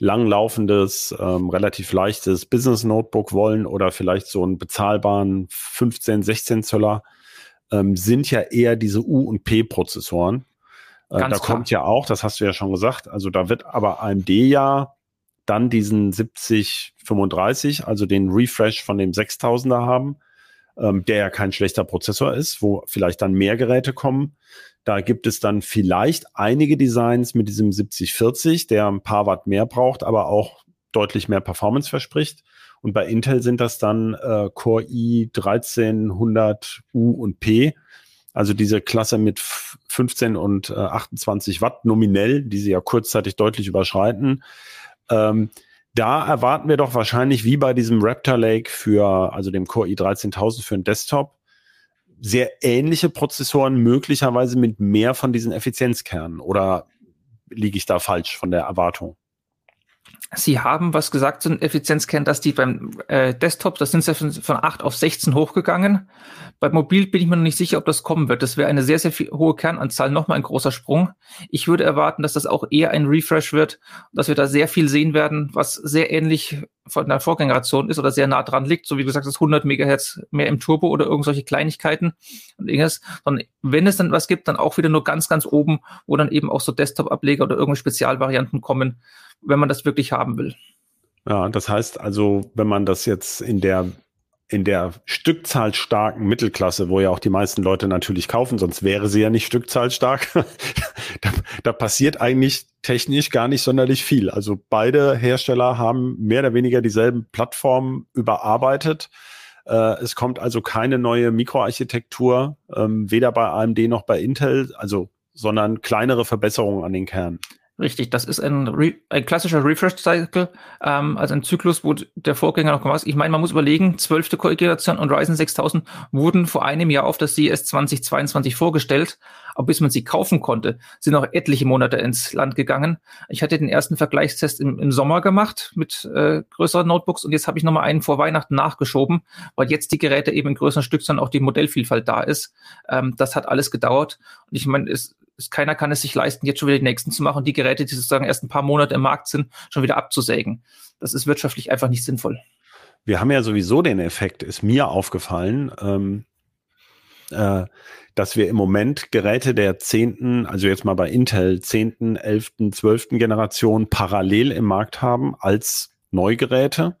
langlaufendes, ähm, relativ leichtes Business Notebook wollen oder vielleicht so einen bezahlbaren 15, 16 Zöller, ähm, sind ja eher diese U- und P-Prozessoren. Äh, da klar. kommt ja auch, das hast du ja schon gesagt, also da wird aber AMD ja dann diesen 7035, also den Refresh von dem 6000er haben, ähm, der ja kein schlechter Prozessor ist, wo vielleicht dann mehr Geräte kommen. Da gibt es dann vielleicht einige Designs mit diesem 7040, der ein paar Watt mehr braucht, aber auch deutlich mehr Performance verspricht. Und bei Intel sind das dann äh, Core i 1300 U und P, also diese Klasse mit 15 und äh, 28 Watt nominell, die sie ja kurzzeitig deutlich überschreiten. Ähm, da erwarten wir doch wahrscheinlich wie bei diesem Raptor Lake für, also dem Core i 13000 für einen Desktop, sehr ähnliche Prozessoren möglicherweise mit mehr von diesen Effizienzkernen oder liege ich da falsch von der Erwartung? Sie haben was gesagt zu den Effizienzkernen, dass die beim äh, Desktop, das sind sie von, von 8 auf 16 hochgegangen. Bei Mobil bin ich mir noch nicht sicher, ob das kommen wird. Das wäre eine sehr, sehr hohe Kernanzahl, nochmal ein großer Sprung. Ich würde erwarten, dass das auch eher ein Refresh wird, dass wir da sehr viel sehen werden, was sehr ähnlich von der Vorgeneration ist oder sehr nah dran liegt, so wie gesagt hast, 100 Megahertz mehr im Turbo oder irgendwelche Kleinigkeiten und irgendwas. Sondern wenn es dann was gibt, dann auch wieder nur ganz, ganz oben, wo dann eben auch so Desktop-Ableger oder irgendwelche Spezialvarianten kommen, wenn man das wirklich haben will. Ja, das heißt also, wenn man das jetzt in der in der Stückzahl starken Mittelklasse, wo ja auch die meisten Leute natürlich kaufen, sonst wäre sie ja nicht stückzahlstark, da, da passiert eigentlich technisch gar nicht sonderlich viel. Also beide Hersteller haben mehr oder weniger dieselben Plattformen überarbeitet. Äh, es kommt also keine neue Mikroarchitektur, ähm, weder bei AMD noch bei Intel, also sondern kleinere Verbesserungen an den Kernen. Richtig, das ist ein, Re ein klassischer Refresh-Cycle, ähm, also ein Zyklus, wo der Vorgänger noch gemacht ist. Ich meine, man muss überlegen, zwölfte Generation und Ryzen 6000 wurden vor einem Jahr auf das CES 2022 vorgestellt, aber bis man sie kaufen konnte, sind noch etliche Monate ins Land gegangen. Ich hatte den ersten Vergleichstest im, im Sommer gemacht mit äh, größeren Notebooks und jetzt habe ich nochmal einen vor Weihnachten nachgeschoben, weil jetzt die Geräte eben in größeren Stückzahlen auch die Modellvielfalt da ist. Ähm, das hat alles gedauert und ich meine, es keiner kann es sich leisten, jetzt schon wieder die nächsten zu machen, die Geräte, die sozusagen erst ein paar Monate im Markt sind, schon wieder abzusägen. Das ist wirtschaftlich einfach nicht sinnvoll. Wir haben ja sowieso den Effekt, ist mir aufgefallen, ähm, äh, dass wir im Moment Geräte der zehnten, also jetzt mal bei Intel, zehnten, elften, zwölften Generation parallel im Markt haben als Neugeräte.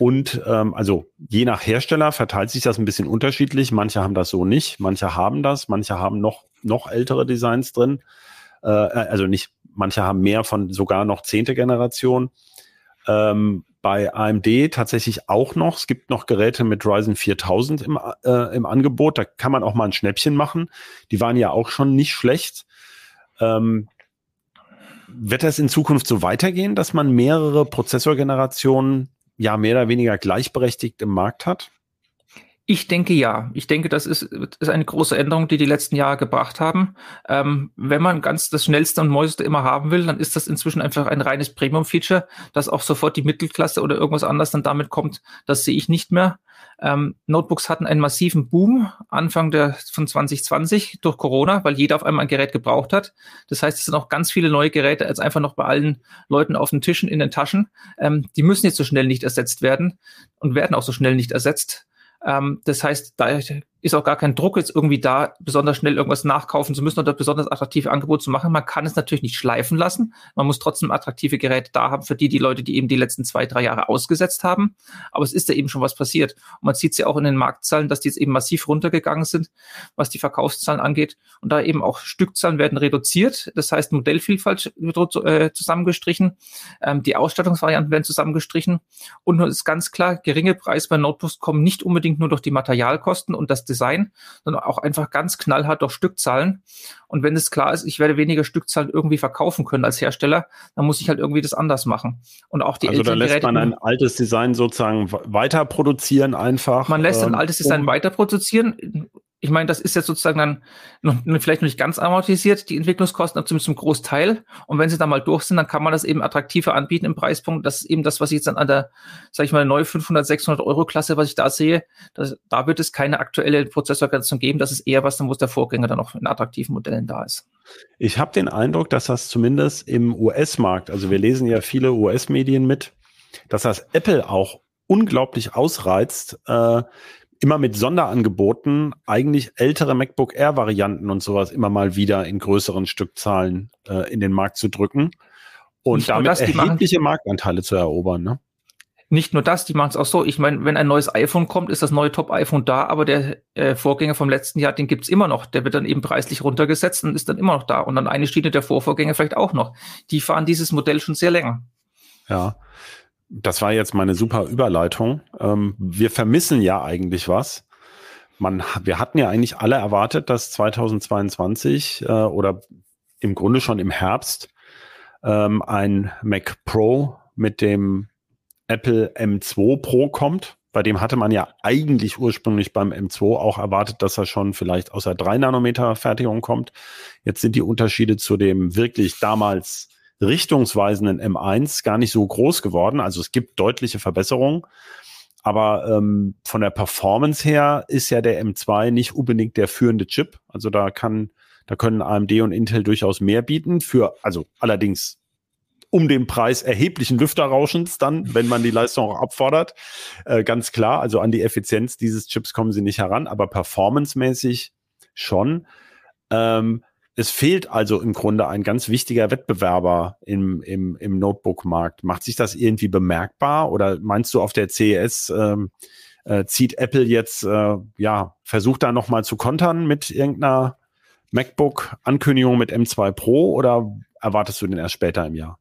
Und ähm, also je nach Hersteller verteilt sich das ein bisschen unterschiedlich. Manche haben das so nicht, manche haben das, manche haben noch, noch ältere Designs drin. Äh, also nicht, manche haben mehr von sogar noch zehnte Generation. Ähm, bei AMD tatsächlich auch noch. Es gibt noch Geräte mit Ryzen 4000 im, äh, im Angebot. Da kann man auch mal ein Schnäppchen machen. Die waren ja auch schon nicht schlecht. Ähm, wird das in Zukunft so weitergehen, dass man mehrere Prozessorgenerationen ja mehr oder weniger gleichberechtigt im Markt hat? Ich denke ja. Ich denke, das ist, ist eine große Änderung, die die letzten Jahre gebracht haben. Ähm, wenn man ganz das Schnellste und Neueste immer haben will, dann ist das inzwischen einfach ein reines Premium-Feature, dass auch sofort die Mittelklasse oder irgendwas anderes dann damit kommt. Das sehe ich nicht mehr. Ähm, Notebooks hatten einen massiven Boom Anfang der, von 2020 durch Corona, weil jeder auf einmal ein Gerät gebraucht hat. Das heißt, es sind auch ganz viele neue Geräte als einfach noch bei allen Leuten auf den Tischen, in den Taschen. Ähm, die müssen jetzt so schnell nicht ersetzt werden und werden auch so schnell nicht ersetzt. Ähm, das heißt, da ist auch gar kein Druck jetzt irgendwie da, besonders schnell irgendwas nachkaufen zu müssen oder besonders attraktive Angebote zu machen. Man kann es natürlich nicht schleifen lassen. Man muss trotzdem attraktive Geräte da haben für die, die Leute, die eben die letzten zwei, drei Jahre ausgesetzt haben. Aber es ist ja eben schon was passiert. Und man sieht es ja auch in den Marktzahlen, dass die jetzt eben massiv runtergegangen sind, was die Verkaufszahlen angeht. Und da eben auch Stückzahlen werden reduziert. Das heißt, Modellvielfalt wird äh, zusammengestrichen. Ähm, die Ausstattungsvarianten werden zusammengestrichen. Und nur ist ganz klar, geringe Preise bei Notebooks kommen nicht unbedingt nur durch die Materialkosten und das Design, sondern auch einfach ganz knallhart durch Stückzahlen. Und wenn es klar ist, ich werde weniger Stückzahlen irgendwie verkaufen können als Hersteller, dann muss ich halt irgendwie das anders machen. Und auch die Also da lässt man ein altes Design sozusagen weiter produzieren einfach. Man lässt ein ähm, altes Design weiter produzieren ich meine, das ist jetzt sozusagen dann noch, vielleicht noch nicht ganz amortisiert, die Entwicklungskosten, aber zumindest zum Großteil. Und wenn sie dann mal durch sind, dann kann man das eben attraktiver anbieten im Preispunkt. Das ist eben das, was ich jetzt dann an der, sag ich mal, neue 500, 600 Euro Klasse, was ich da sehe, das, da wird es keine aktuelle Prozessorgeneration geben. Das ist eher was, dann wo der Vorgänger dann auch in attraktiven Modellen da ist. Ich habe den Eindruck, dass das zumindest im US-Markt, also wir lesen ja viele US-Medien mit, dass das Apple auch unglaublich ausreizt, äh, immer mit Sonderangeboten eigentlich ältere MacBook Air Varianten und sowas immer mal wieder in größeren Stückzahlen äh, in den Markt zu drücken und Nicht damit das, erhebliche Marktanteile zu erobern. Ne? Nicht nur das, die machen es auch so. Ich meine, wenn ein neues iPhone kommt, ist das neue Top-iPhone da, aber der äh, Vorgänger vom letzten Jahr, den gibt's immer noch. Der wird dann eben preislich runtergesetzt und ist dann immer noch da. Und dann eine Schiene der Vorvorgänger vielleicht auch noch. Die fahren dieses Modell schon sehr länger. Ja. Das war jetzt meine super Überleitung. Ähm, wir vermissen ja eigentlich was. Man, wir hatten ja eigentlich alle erwartet, dass 2022 äh, oder im Grunde schon im Herbst ähm, ein Mac Pro mit dem Apple M2 Pro kommt. Bei dem hatte man ja eigentlich ursprünglich beim M2 auch erwartet, dass er schon vielleicht aus der 3 Nanometer Fertigung kommt. Jetzt sind die Unterschiede zu dem wirklich damals richtungsweisenden M1 gar nicht so groß geworden. Also es gibt deutliche Verbesserungen. Aber ähm, von der Performance her ist ja der M2 nicht unbedingt der führende Chip. Also da kann, da können AMD und Intel durchaus mehr bieten. Für, also allerdings um den Preis erheblichen Lüfterrauschens dann, wenn man die Leistung auch abfordert. Äh, ganz klar, also an die Effizienz dieses Chips kommen sie nicht heran, aber performancemäßig schon. Ähm, es fehlt also im Grunde ein ganz wichtiger Wettbewerber im, im, im Notebook-Markt. Macht sich das irgendwie bemerkbar oder meinst du auf der CES ähm, äh, zieht Apple jetzt, äh, ja, versucht da nochmal zu kontern mit irgendeiner MacBook-Ankündigung mit M2 Pro oder erwartest du den erst später im Jahr?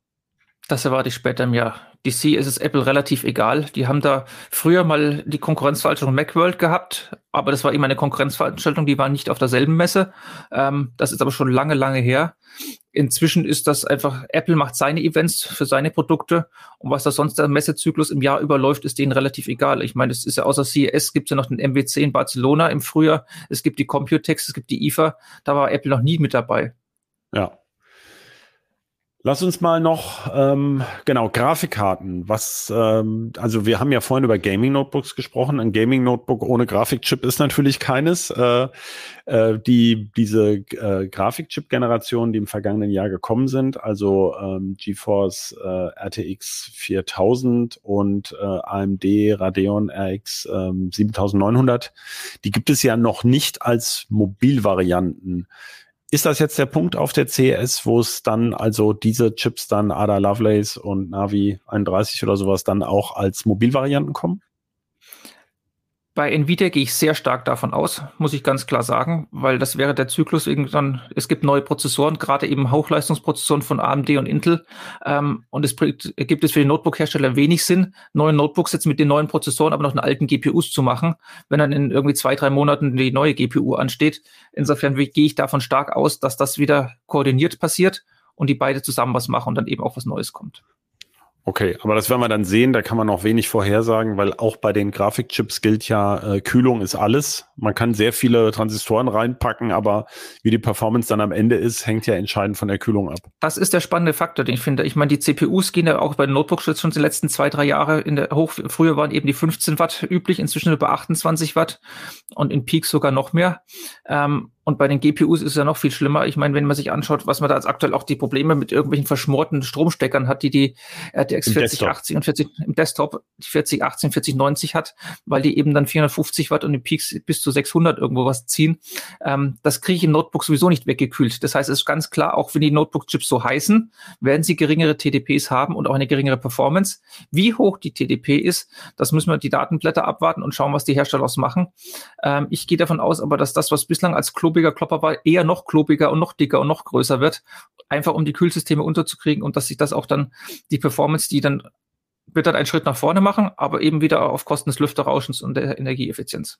Das erwarte ich später im Jahr. DC ist es Apple relativ egal. Die haben da früher mal die Konkurrenzveranstaltung Macworld gehabt, aber das war immer eine Konkurrenzveranstaltung, die war nicht auf derselben Messe. Ähm, das ist aber schon lange, lange her. Inzwischen ist das einfach, Apple macht seine Events für seine Produkte und was da sonst der Messezyklus im Jahr überläuft, ist denen relativ egal. Ich meine, es ist ja außer CES gibt es ja noch den MWC in Barcelona im Frühjahr, es gibt die Computex, es gibt die IFA, da war Apple noch nie mit dabei. Ja, Lass uns mal noch, ähm, genau, Grafikkarten. Was, ähm, also wir haben ja vorhin über Gaming-Notebooks gesprochen. Ein Gaming-Notebook ohne Grafikchip ist natürlich keines. Äh, äh, die, diese äh, Grafikchip-Generationen, die im vergangenen Jahr gekommen sind, also ähm, GeForce äh, RTX 4000 und äh, AMD Radeon RX äh, 7900, die gibt es ja noch nicht als Mobilvarianten. Ist das jetzt der Punkt auf der CES, wo es dann also diese Chips dann Ada Lovelace und Navi 31 oder sowas dann auch als Mobilvarianten kommen? Bei Nvidia gehe ich sehr stark davon aus, muss ich ganz klar sagen, weil das wäre der Zyklus irgendwann, es gibt neue Prozessoren, gerade eben Hochleistungsprozessoren von AMD und Intel. Ähm, und es gibt es für die Notebook-Hersteller wenig Sinn, neue Notebooks jetzt mit den neuen Prozessoren, aber noch einen alten GPUs zu machen, wenn dann in irgendwie zwei, drei Monaten die neue GPU ansteht. Insofern gehe ich davon stark aus, dass das wieder koordiniert passiert und die beide zusammen was machen und dann eben auch was Neues kommt. Okay, aber das werden wir dann sehen, da kann man noch wenig vorhersagen, weil auch bei den Grafikchips gilt ja, äh, Kühlung ist alles. Man kann sehr viele Transistoren reinpacken, aber wie die Performance dann am Ende ist, hängt ja entscheidend von der Kühlung ab. Das ist der spannende Faktor, den ich finde. Ich meine, die CPUs gehen ja auch bei den Notebooks schon die letzten zwei, drei Jahre in der hoch. Früher waren eben die 15 Watt üblich, inzwischen über 28 Watt und in Peaks sogar noch mehr. Ähm, und bei den GPUs ist es ja noch viel schlimmer. Ich meine, wenn man sich anschaut, was man da als aktuell auch die Probleme mit irgendwelchen verschmorten Stromsteckern hat, die die RTX 4080 und 40 im Desktop 4080, 4090 hat, weil die eben dann 450 Watt und in Peaks bis zu 600 irgendwo was ziehen. Ähm, das kriege ich im Notebook sowieso nicht weggekühlt. Das heißt, es ist ganz klar, auch wenn die Notebook-Chips so heißen, werden sie geringere TDPs haben und auch eine geringere Performance. Wie hoch die TDP ist, das müssen wir die Datenblätter abwarten und schauen, was die Hersteller aus machen. Ähm, ich gehe davon aus, aber dass das, was bislang als klobig klobiger Klopper war, eher noch klobiger und noch dicker und noch größer wird, einfach um die Kühlsysteme unterzukriegen und dass sich das auch dann die Performance, die dann wird dann einen Schritt nach vorne machen, aber eben wieder auf Kosten des Lüfterrauschens und der Energieeffizienz.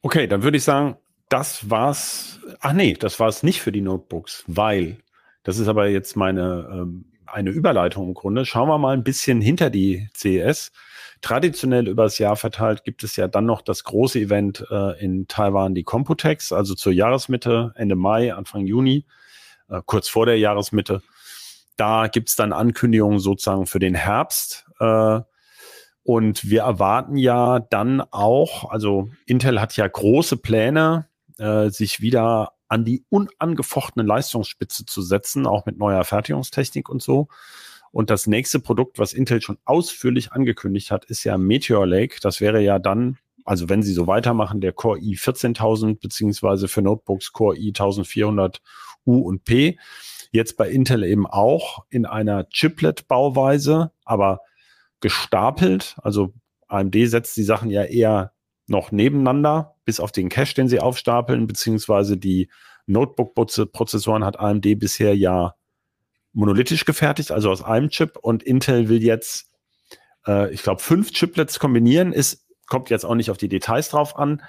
Okay, dann würde ich sagen, das war's. Ach nee, das war es nicht für die Notebooks, weil das ist aber jetzt meine ähm, eine Überleitung im Grunde. Schauen wir mal ein bisschen hinter die CES. Traditionell übers Jahr verteilt gibt es ja dann noch das große Event äh, in Taiwan, die Computex, also zur Jahresmitte, Ende Mai, Anfang Juni, äh, kurz vor der Jahresmitte. Da gibt's dann Ankündigungen sozusagen für den Herbst. Äh, und wir erwarten ja dann auch, also Intel hat ja große Pläne, äh, sich wieder an die unangefochtene Leistungsspitze zu setzen, auch mit neuer Fertigungstechnik und so. Und das nächste Produkt, was Intel schon ausführlich angekündigt hat, ist ja Meteor Lake. Das wäre ja dann, also wenn sie so weitermachen, der Core i 14000 beziehungsweise für Notebooks Core i 1400 U und P. Jetzt bei Intel eben auch in einer Chiplet-Bauweise, aber gestapelt. Also AMD setzt die Sachen ja eher noch nebeneinander, bis auf den Cache, den sie aufstapeln, beziehungsweise die Notebook-Prozessoren hat AMD bisher ja monolithisch gefertigt, also aus einem Chip. Und Intel will jetzt, äh, ich glaube, fünf Chiplets kombinieren. Ist, kommt jetzt auch nicht auf die Details drauf an.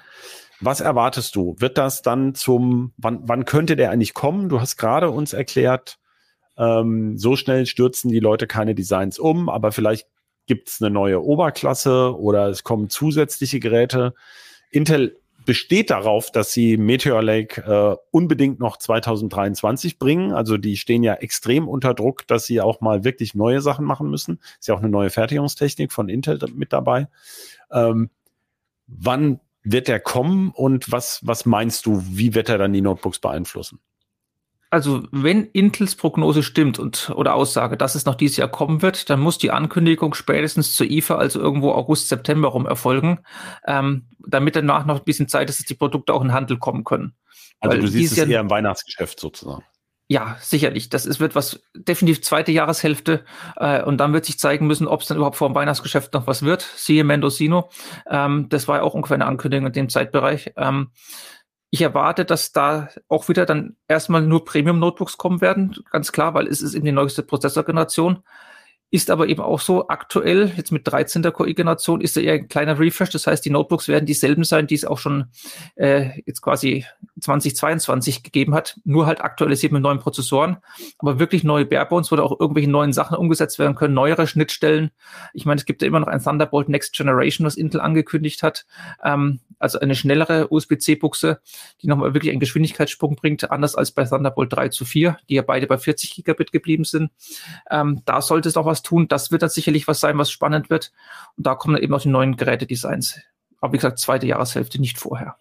Was erwartest du? Wird das dann zum, wann, wann könnte der eigentlich kommen? Du hast gerade uns erklärt, ähm, so schnell stürzen die Leute keine Designs um, aber vielleicht gibt es eine neue Oberklasse oder es kommen zusätzliche Geräte. Intel besteht darauf, dass sie Meteor Lake äh, unbedingt noch 2023 bringen. Also die stehen ja extrem unter Druck, dass sie auch mal wirklich neue Sachen machen müssen. Ist ja auch eine neue Fertigungstechnik von Intel mit dabei. Ähm, wann wird der kommen und was, was meinst du, wie wird er dann die Notebooks beeinflussen? Also wenn Intels Prognose stimmt und oder Aussage, dass es noch dieses Jahr kommen wird, dann muss die Ankündigung spätestens zur IFA, also irgendwo August, September rum erfolgen, ähm, damit danach noch ein bisschen Zeit ist, dass die Produkte auch in den Handel kommen können. Also Weil du siehst es Jahr, eher im Weihnachtsgeschäft sozusagen. Ja, sicherlich. Das ist, wird was definitiv zweite Jahreshälfte äh, und dann wird sich zeigen müssen, ob es dann überhaupt vor dem Weihnachtsgeschäft noch was wird. Siehe Mendocino. Ähm, das war ja auch ungefähr eine Ankündigung in dem Zeitbereich. Ähm, ich erwarte, dass da auch wieder dann erstmal nur Premium-Notebooks kommen werden, ganz klar, weil es ist eben die neueste Prozessorgeneration. Ist aber eben auch so aktuell, jetzt mit 13. Core-Generation, ist da eher ein kleiner Refresh. Das heißt, die Notebooks werden dieselben sein, die es auch schon äh, jetzt quasi 2022 gegeben hat. Nur halt aktualisiert mit neuen Prozessoren. Aber wirklich neue Barebones, wo da auch irgendwelche neuen Sachen umgesetzt werden können, neuere Schnittstellen. Ich meine, es gibt ja immer noch ein Thunderbolt Next Generation, was Intel angekündigt hat. Ähm, also eine schnellere USB-C-Buchse, die nochmal wirklich einen Geschwindigkeitssprung bringt, anders als bei Thunderbolt 3 zu 4, die ja beide bei 40 Gigabit geblieben sind. Ähm, da sollte es auch was tun. Das wird dann sicherlich was sein, was spannend wird. Und da kommen dann eben auch die neuen Gerätedesigns. Aber wie gesagt, zweite Jahreshälfte, nicht vorher.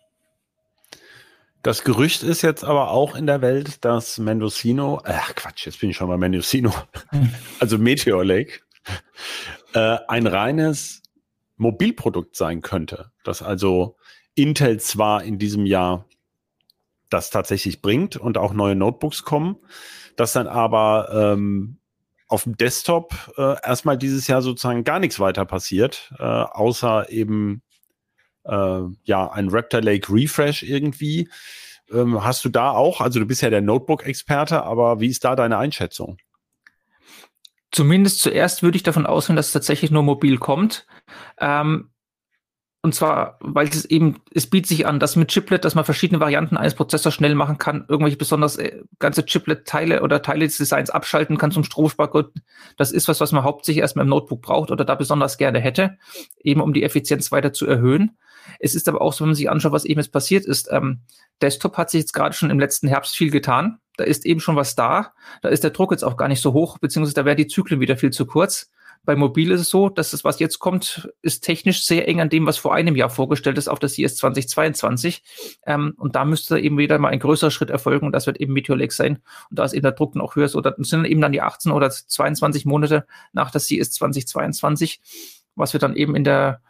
Das Gerücht ist jetzt aber auch in der Welt, dass Mendocino, ach Quatsch, jetzt bin ich schon mal Mendocino, also Meteor Lake, äh, ein reines Mobilprodukt sein könnte. Dass also Intel zwar in diesem Jahr das tatsächlich bringt und auch neue Notebooks kommen, dass dann aber ähm, auf dem Desktop äh, erstmal dieses Jahr sozusagen gar nichts weiter passiert, äh, außer eben äh, ja ein Raptor Lake Refresh irgendwie. Ähm, hast du da auch, also du bist ja der Notebook-Experte, aber wie ist da deine Einschätzung? Zumindest zuerst würde ich davon ausgehen, dass es tatsächlich nur mobil kommt. Ähm, und zwar, weil es eben, es bietet sich an, dass mit Chiplet, dass man verschiedene Varianten eines Prozessors schnell machen kann, irgendwelche besonders äh, ganze Chiplet-Teile oder Teile des Designs abschalten kann zum Stromspargründen. Das ist was, was man hauptsächlich erstmal im Notebook braucht oder da besonders gerne hätte, eben um die Effizienz weiter zu erhöhen. Es ist aber auch so, wenn man sich anschaut, was eben jetzt passiert ist. Ähm, Desktop hat sich jetzt gerade schon im letzten Herbst viel getan. Da ist eben schon was da. Da ist der Druck jetzt auch gar nicht so hoch, beziehungsweise da wären die Zyklen wieder viel zu kurz. Bei Mobil ist es so, dass das, was jetzt kommt, ist technisch sehr eng an dem, was vor einem Jahr vorgestellt ist auf das CS 2022. Ähm, und da müsste eben wieder mal ein größerer Schritt erfolgen und das wird eben Meteor Lake sein. Und da ist eben der Druck noch höher. So, das sind eben dann die 18 oder 22 Monate nach das CS 2022, was wir dann eben in der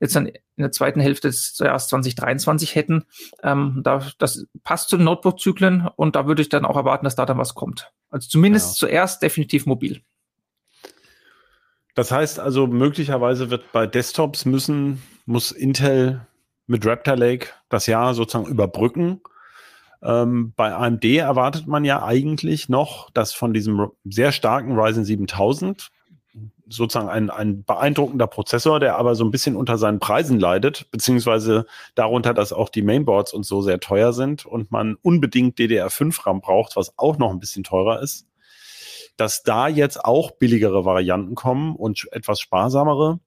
jetzt dann in der zweiten Hälfte des Jahres 2023 hätten. Ähm, da, das passt zu den Notebook-Zyklen und da würde ich dann auch erwarten, dass da dann was kommt. Also zumindest ja. zuerst definitiv mobil. Das heißt also, möglicherweise wird bei Desktops müssen, muss Intel mit Raptor Lake das Jahr sozusagen überbrücken. Ähm, bei AMD erwartet man ja eigentlich noch, dass von diesem sehr starken Ryzen 7000 sozusagen ein, ein beeindruckender Prozessor, der aber so ein bisschen unter seinen Preisen leidet, beziehungsweise darunter, dass auch die Mainboards und so sehr teuer sind und man unbedingt DDR5 RAM braucht, was auch noch ein bisschen teurer ist dass da jetzt auch billigere Varianten kommen und etwas sparsamere,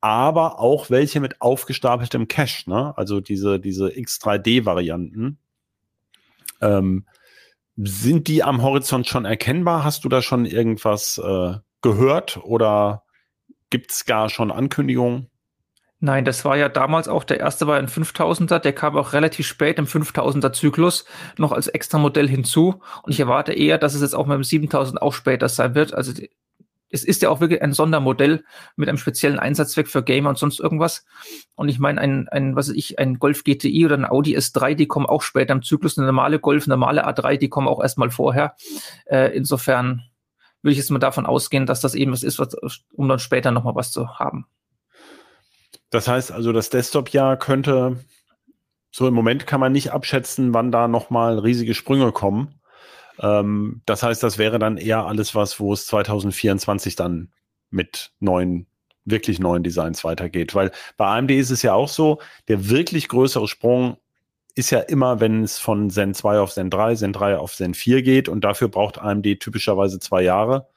aber auch welche mit aufgestapeltem Cache, ne? Also diese, diese X3D-Varianten. Ähm, sind die am Horizont schon erkennbar? Hast du da schon irgendwas äh, gehört oder gibt es gar schon Ankündigungen? Nein, das war ja damals auch der erste war ein 5000er, der kam auch relativ spät im 5000er Zyklus noch als extra Modell hinzu und ich erwarte eher, dass es jetzt auch mit dem 7000 auch später sein wird. Also es ist ja auch wirklich ein Sondermodell mit einem speziellen Einsatzzweck für Gamer und sonst irgendwas. Und ich meine, ein, ein, was weiß ich, ein Golf GTI oder ein Audi S3, die kommen auch später im Zyklus. Eine normale Golf, eine normale A3, die kommen auch erstmal vorher. Äh, insofern würde ich jetzt mal davon ausgehen, dass das eben was ist, was, um dann später nochmal was zu haben. Das heißt also, das Desktop-Jahr könnte, so im Moment kann man nicht abschätzen, wann da nochmal riesige Sprünge kommen. Ähm, das heißt, das wäre dann eher alles was, wo es 2024 dann mit neuen, wirklich neuen Designs weitergeht. Weil bei AMD ist es ja auch so, der wirklich größere Sprung ist ja immer, wenn es von Zen 2 auf Zen 3, Zen 3 auf Zen 4 geht und dafür braucht AMD typischerweise zwei Jahre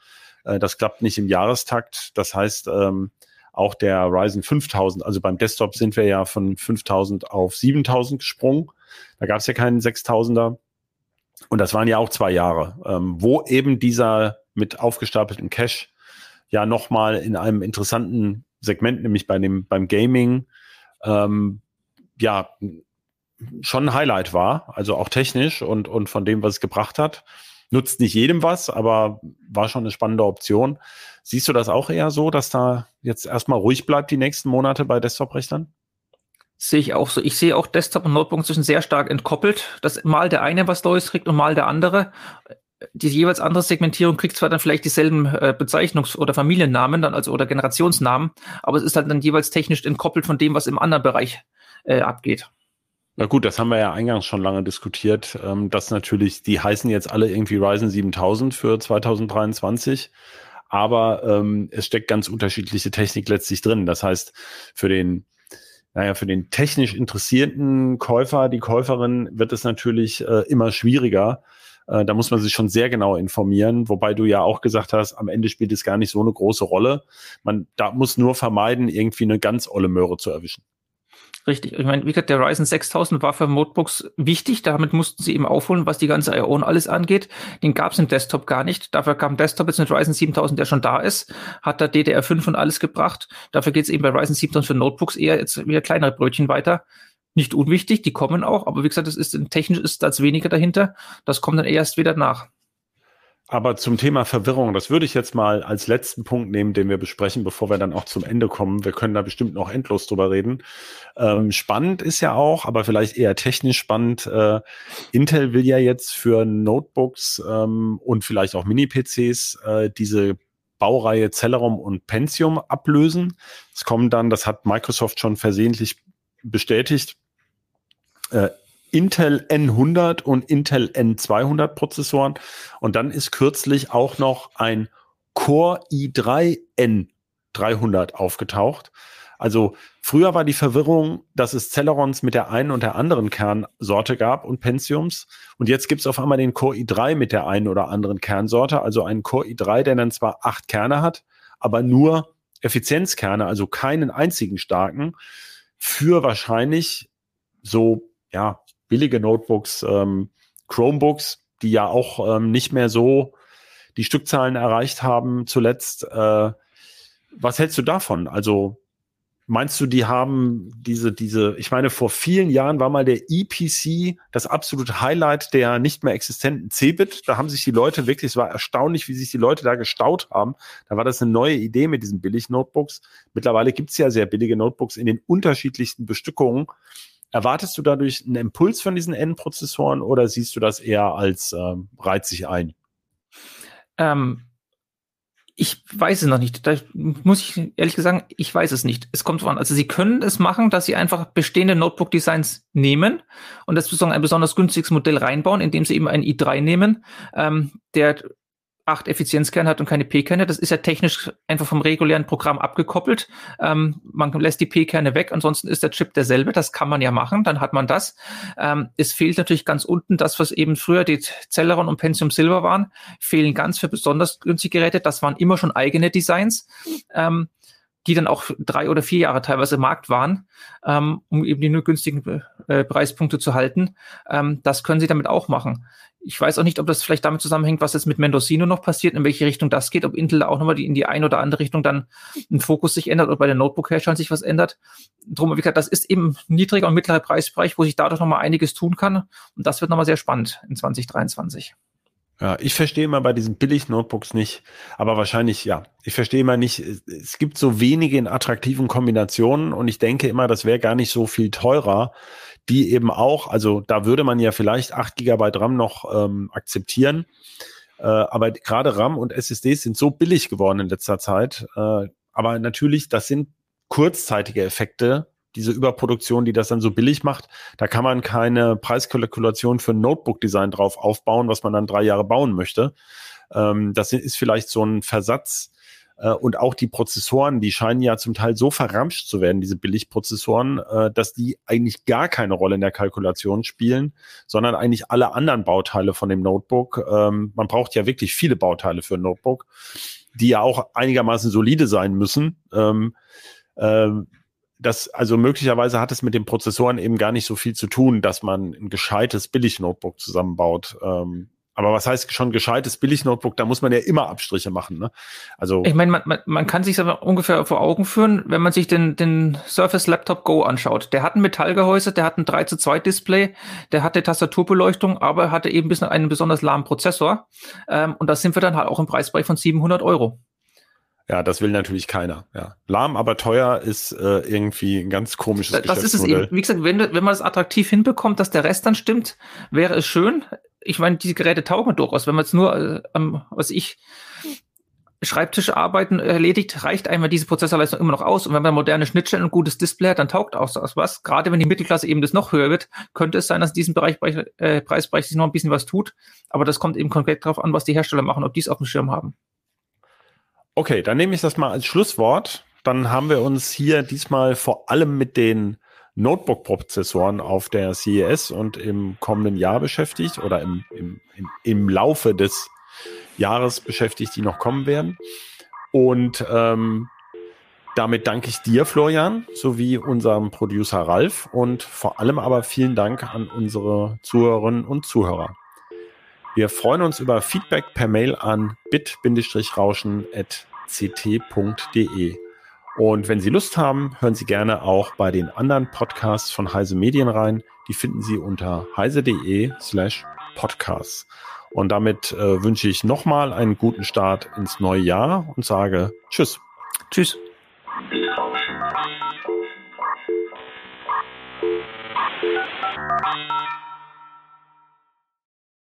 Äh, das klappt nicht im Jahrestakt. Das heißt, ähm, auch der Ryzen 5000, also beim Desktop sind wir ja von 5000 auf 7000 gesprungen. Da gab es ja keinen 6000er. Und das waren ja auch zwei Jahre, ähm, wo eben dieser mit aufgestapelten Cache ja nochmal in einem interessanten Segment, nämlich bei dem, beim Gaming, ähm, ja, schon ein Highlight war, also auch technisch und, und von dem, was es gebracht hat. Nutzt nicht jedem was, aber war schon eine spannende Option. Siehst du das auch eher so, dass da jetzt erstmal ruhig bleibt die nächsten Monate bei Desktop-Rechnern? Sehe ich auch so. Ich sehe auch Desktop und Notebook inzwischen sehr stark entkoppelt, dass mal der eine was Neues kriegt und mal der andere. Die jeweils andere Segmentierung kriegt zwar dann vielleicht dieselben äh, Bezeichnungs- oder Familiennamen, dann also oder Generationsnamen, aber es ist halt dann jeweils technisch entkoppelt von dem, was im anderen Bereich äh, abgeht. Na gut, das haben wir ja eingangs schon lange diskutiert, ähm, dass natürlich, die heißen jetzt alle irgendwie Ryzen 7000 für 2023, aber ähm, es steckt ganz unterschiedliche Technik letztlich drin. Das heißt, für den naja, für den technisch interessierten Käufer, die Käuferin wird es natürlich äh, immer schwieriger. Äh, da muss man sich schon sehr genau informieren, wobei du ja auch gesagt hast, am Ende spielt es gar nicht so eine große Rolle. Man da muss nur vermeiden, irgendwie eine ganz olle Möhre zu erwischen. Richtig. Ich meine, wie gesagt, der Ryzen 6000 war für Notebooks wichtig. Damit mussten sie eben aufholen, was die ganze IO und alles angeht. Den gab es im Desktop gar nicht. Dafür kam Desktop jetzt mit Ryzen 7000, der schon da ist, hat da DDR5 und alles gebracht. Dafür geht es eben bei Ryzen 7000 für Notebooks eher jetzt wieder kleinere Brötchen weiter. Nicht unwichtig, die kommen auch, aber wie gesagt, es ist technisch ist als weniger dahinter. Das kommt dann erst wieder nach. Aber zum Thema Verwirrung, das würde ich jetzt mal als letzten Punkt nehmen, den wir besprechen, bevor wir dann auch zum Ende kommen. Wir können da bestimmt noch endlos drüber reden. Ähm, spannend ist ja auch, aber vielleicht eher technisch spannend. Äh, Intel will ja jetzt für Notebooks ähm, und vielleicht auch Mini-PCs äh, diese Baureihe Celeron und Pentium ablösen. Es kommen dann, das hat Microsoft schon versehentlich bestätigt, äh, Intel N100 und Intel N200 Prozessoren. Und dann ist kürzlich auch noch ein Core i3 N300 aufgetaucht. Also früher war die Verwirrung, dass es Celerons mit der einen und der anderen Kernsorte gab und Pentiums. Und jetzt gibt es auf einmal den Core i3 mit der einen oder anderen Kernsorte. Also einen Core i3, der dann zwar acht Kerne hat, aber nur Effizienzkerne, also keinen einzigen starken, für wahrscheinlich so, ja, billige Notebooks, ähm, Chromebooks, die ja auch ähm, nicht mehr so die Stückzahlen erreicht haben zuletzt. Äh, was hältst du davon? Also meinst du, die haben diese, diese, ich meine, vor vielen Jahren war mal der EPC das absolute Highlight der nicht mehr existenten Cebit. Da haben sich die Leute wirklich, es war erstaunlich, wie sich die Leute da gestaut haben. Da war das eine neue Idee mit diesen Billig-Notebooks. Mittlerweile gibt es ja sehr billige Notebooks in den unterschiedlichsten Bestückungen. Erwartest du dadurch einen Impuls von diesen N-Prozessoren oder siehst du das eher als ähm, reizt sich ein? Ähm, ich weiß es noch nicht. Da muss ich ehrlich gesagt, ich weiß es nicht. Es kommt voran. Also sie können es machen, dass sie einfach bestehende Notebook-Designs nehmen und das ein besonders günstiges Modell reinbauen, indem sie eben ein i3 nehmen, ähm, der acht Effizienzkerne hat und keine P-Kerne. Das ist ja technisch einfach vom regulären Programm abgekoppelt. Ähm, man lässt die P-Kerne weg, ansonsten ist der Chip derselbe. Das kann man ja machen, dann hat man das. Ähm, es fehlt natürlich ganz unten das, was eben früher die Celeron und Pentium Silver waren, fehlen ganz für besonders günstige Geräte. Das waren immer schon eigene Designs. Ähm, die dann auch drei oder vier Jahre teilweise im Markt waren, ähm, um eben die nur günstigen äh, Preispunkte zu halten. Ähm, das können sie damit auch machen. Ich weiß auch nicht, ob das vielleicht damit zusammenhängt, was jetzt mit Mendocino noch passiert, in welche Richtung das geht, ob Intel auch nochmal in die eine oder andere Richtung dann ein Fokus sich ändert oder bei den Notebook-Herstellern sich was ändert. Drum, wie gesagt, das ist eben niedriger und mittlerer Preisbereich, wo sich dadurch nochmal einiges tun kann. Und das wird nochmal sehr spannend in 2023. Ja, ich verstehe immer bei diesen Billig-Notebooks nicht, aber wahrscheinlich, ja, ich verstehe immer nicht, es gibt so wenige in attraktiven Kombinationen und ich denke immer, das wäre gar nicht so viel teurer, die eben auch, also da würde man ja vielleicht acht Gigabyte RAM noch ähm, akzeptieren, äh, aber gerade RAM und SSDs sind so billig geworden in letzter Zeit, äh, aber natürlich, das sind kurzzeitige Effekte, diese Überproduktion, die das dann so billig macht, da kann man keine Preiskalkulation für ein Notebook-Design drauf aufbauen, was man dann drei Jahre bauen möchte. Ähm, das ist vielleicht so ein Versatz. Äh, und auch die Prozessoren, die scheinen ja zum Teil so verramscht zu werden, diese Billigprozessoren, äh, dass die eigentlich gar keine Rolle in der Kalkulation spielen, sondern eigentlich alle anderen Bauteile von dem Notebook. Ähm, man braucht ja wirklich viele Bauteile für ein Notebook. die ja auch einigermaßen solide sein müssen. Ähm, ähm, das, also möglicherweise hat es mit den Prozessoren eben gar nicht so viel zu tun, dass man ein gescheites Billig-Notebook zusammenbaut. Ähm, aber was heißt schon gescheites Billig-Notebook? Da muss man ja immer Abstriche machen. Ne? Also ich meine, man, man, man kann sich aber ungefähr vor Augen führen, wenn man sich den, den Surface Laptop Go anschaut. Der hat ein Metallgehäuse, der hat ein 3 zu 2 Display, der hatte Tastaturbeleuchtung, aber hatte eben bis einen besonders lahmen Prozessor. Ähm, und da sind wir dann halt auch im Preisbereich von 700 Euro. Ja, das will natürlich keiner. Ja. Lahm, aber teuer ist äh, irgendwie ein ganz komisches das, das ist es eben. Wie gesagt, wenn, wenn man es attraktiv hinbekommt, dass der Rest dann stimmt, wäre es schön ich meine, diese Geräte taugen durchaus. Wenn man jetzt nur, äh, was ich, Schreibtischarbeiten erledigt, reicht einmal diese Prozessorleistung immer noch aus. Und wenn man moderne Schnittstellen und gutes Display hat, dann taugt auch das was. Gerade wenn die Mittelklasse eben das noch höher wird, könnte es sein, dass in diesem Bereich, äh, Preisbereich sich noch ein bisschen was tut. Aber das kommt eben konkret darauf an, was die Hersteller machen, ob die es auf dem Schirm haben. Okay, dann nehme ich das mal als Schlusswort. Dann haben wir uns hier diesmal vor allem mit den Notebook-Prozessoren auf der CES und im kommenden Jahr beschäftigt oder im, im, im, im Laufe des Jahres beschäftigt, die noch kommen werden. Und ähm, damit danke ich dir, Florian, sowie unserem Producer Ralf und vor allem aber vielen Dank an unsere Zuhörerinnen und Zuhörer. Wir freuen uns über Feedback per Mail an bit-rauschen.ct.de. Und wenn Sie Lust haben, hören Sie gerne auch bei den anderen Podcasts von Heise Medien rein. Die finden Sie unter heise.de slash podcasts. Und damit äh, wünsche ich nochmal einen guten Start ins neue Jahr und sage Tschüss. Tschüss.